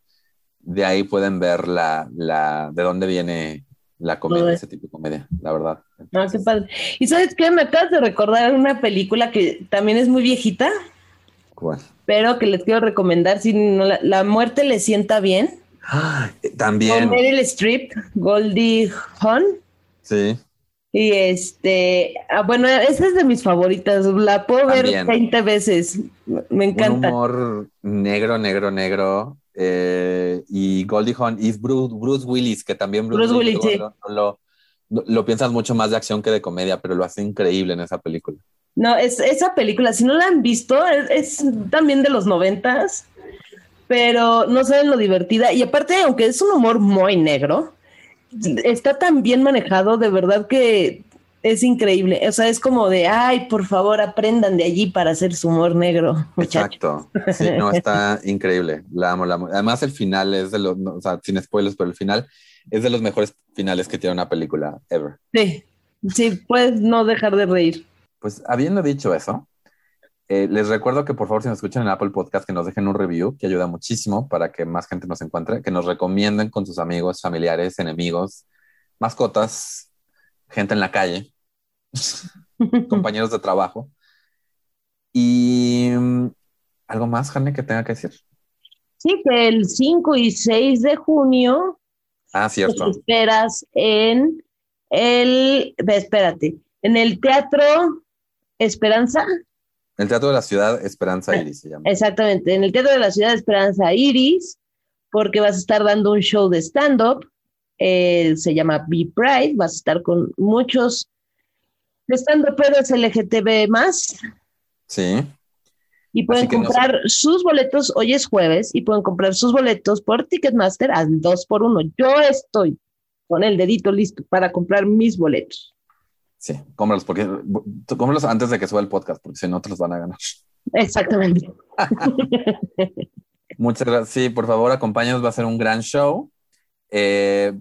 de ahí pueden ver la, la, de dónde viene la comedia, ese tipo de comedia, la verdad. Ah, qué padre. ¿Y sabes qué? Me acabas de recordar una película que también es muy viejita. ¿Cuál? Pero que les quiero recomendar, si la, muerte le sienta bien. Ah, también. Con Meryl Streep, Goldie Hawn. Sí. Y este, ah, bueno, esa es de mis favoritas, la puedo ver 20 veces, me encanta. Un humor negro, negro, negro, eh, y Goldie Hawn y Bruce, Willis, que también Bruce, Willis, lo, piensas mucho más de acción que de comedia, pero lo hace increíble en esa película. No, es, esa película, si no la han visto, es, también de los noventas, pero no saben lo divertida. Y aparte, aunque es un humor muy negro, está tan bien manejado, de verdad que es increíble. O sea, es como de, ay, por favor, aprendan de allí para hacer su humor negro. Exacto. Sí, no, está increíble. La amo, la amo. Además, el final es de los, o sea, sin spoilers, pero el final es de los mejores finales que tiene una película ever. Sí, sí, puedes no dejar de reír. Pues habiendo dicho eso, eh, les recuerdo que por favor, si nos escuchan en Apple Podcast, que nos dejen un review, que ayuda muchísimo para que más gente nos encuentre, que nos recomienden con sus amigos, familiares, enemigos, mascotas, gente en la calle, compañeros de trabajo. Y mm, algo más, Jane, que tenga que decir. Sí, que el 5 y 6 de junio. Ah, cierto. esperas en el. Espérate, en el Teatro Esperanza. El Teatro de la Ciudad Esperanza Iris se llama. Exactamente, en el Teatro de la Ciudad Esperanza Iris, porque vas a estar dando un show de stand-up eh, se llama Be Pride, vas a estar con muchos estando pedos LGTB más. Sí. Y pueden comprar sus boletos, hoy es jueves, y pueden comprar sus boletos por Ticketmaster a dos por uno. Yo estoy con el dedito listo para comprar mis boletos. Sí, cómpralos, porque cómpralos antes de que suba el podcast, porque si no te los van a ganar. Exactamente. Muchas gracias. Sí, por favor, acompáñanos, va a ser un gran show. Eh,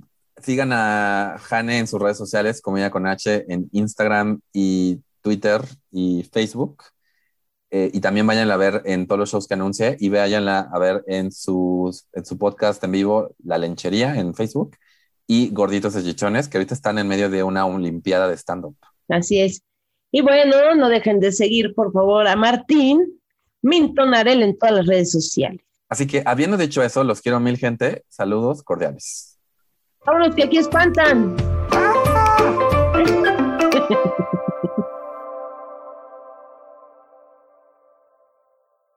sigan a Jane en sus redes sociales, Comedia con H, en Instagram y Twitter y Facebook. Eh, y también váyanla a ver en todos los shows que anuncie y váyanla a ver en, sus, en su podcast en vivo, La Lenchería, en Facebook, y Gorditos de Chichones, que ahorita están en medio de una Olimpiada de stand-up. Así es. Y bueno, no dejen de seguir, por favor, a Martín Minton Arel en todas las redes sociales. Así que, habiendo dicho eso, los quiero mil gente. Saludos cordiales. Vámonos, que aquí espantan.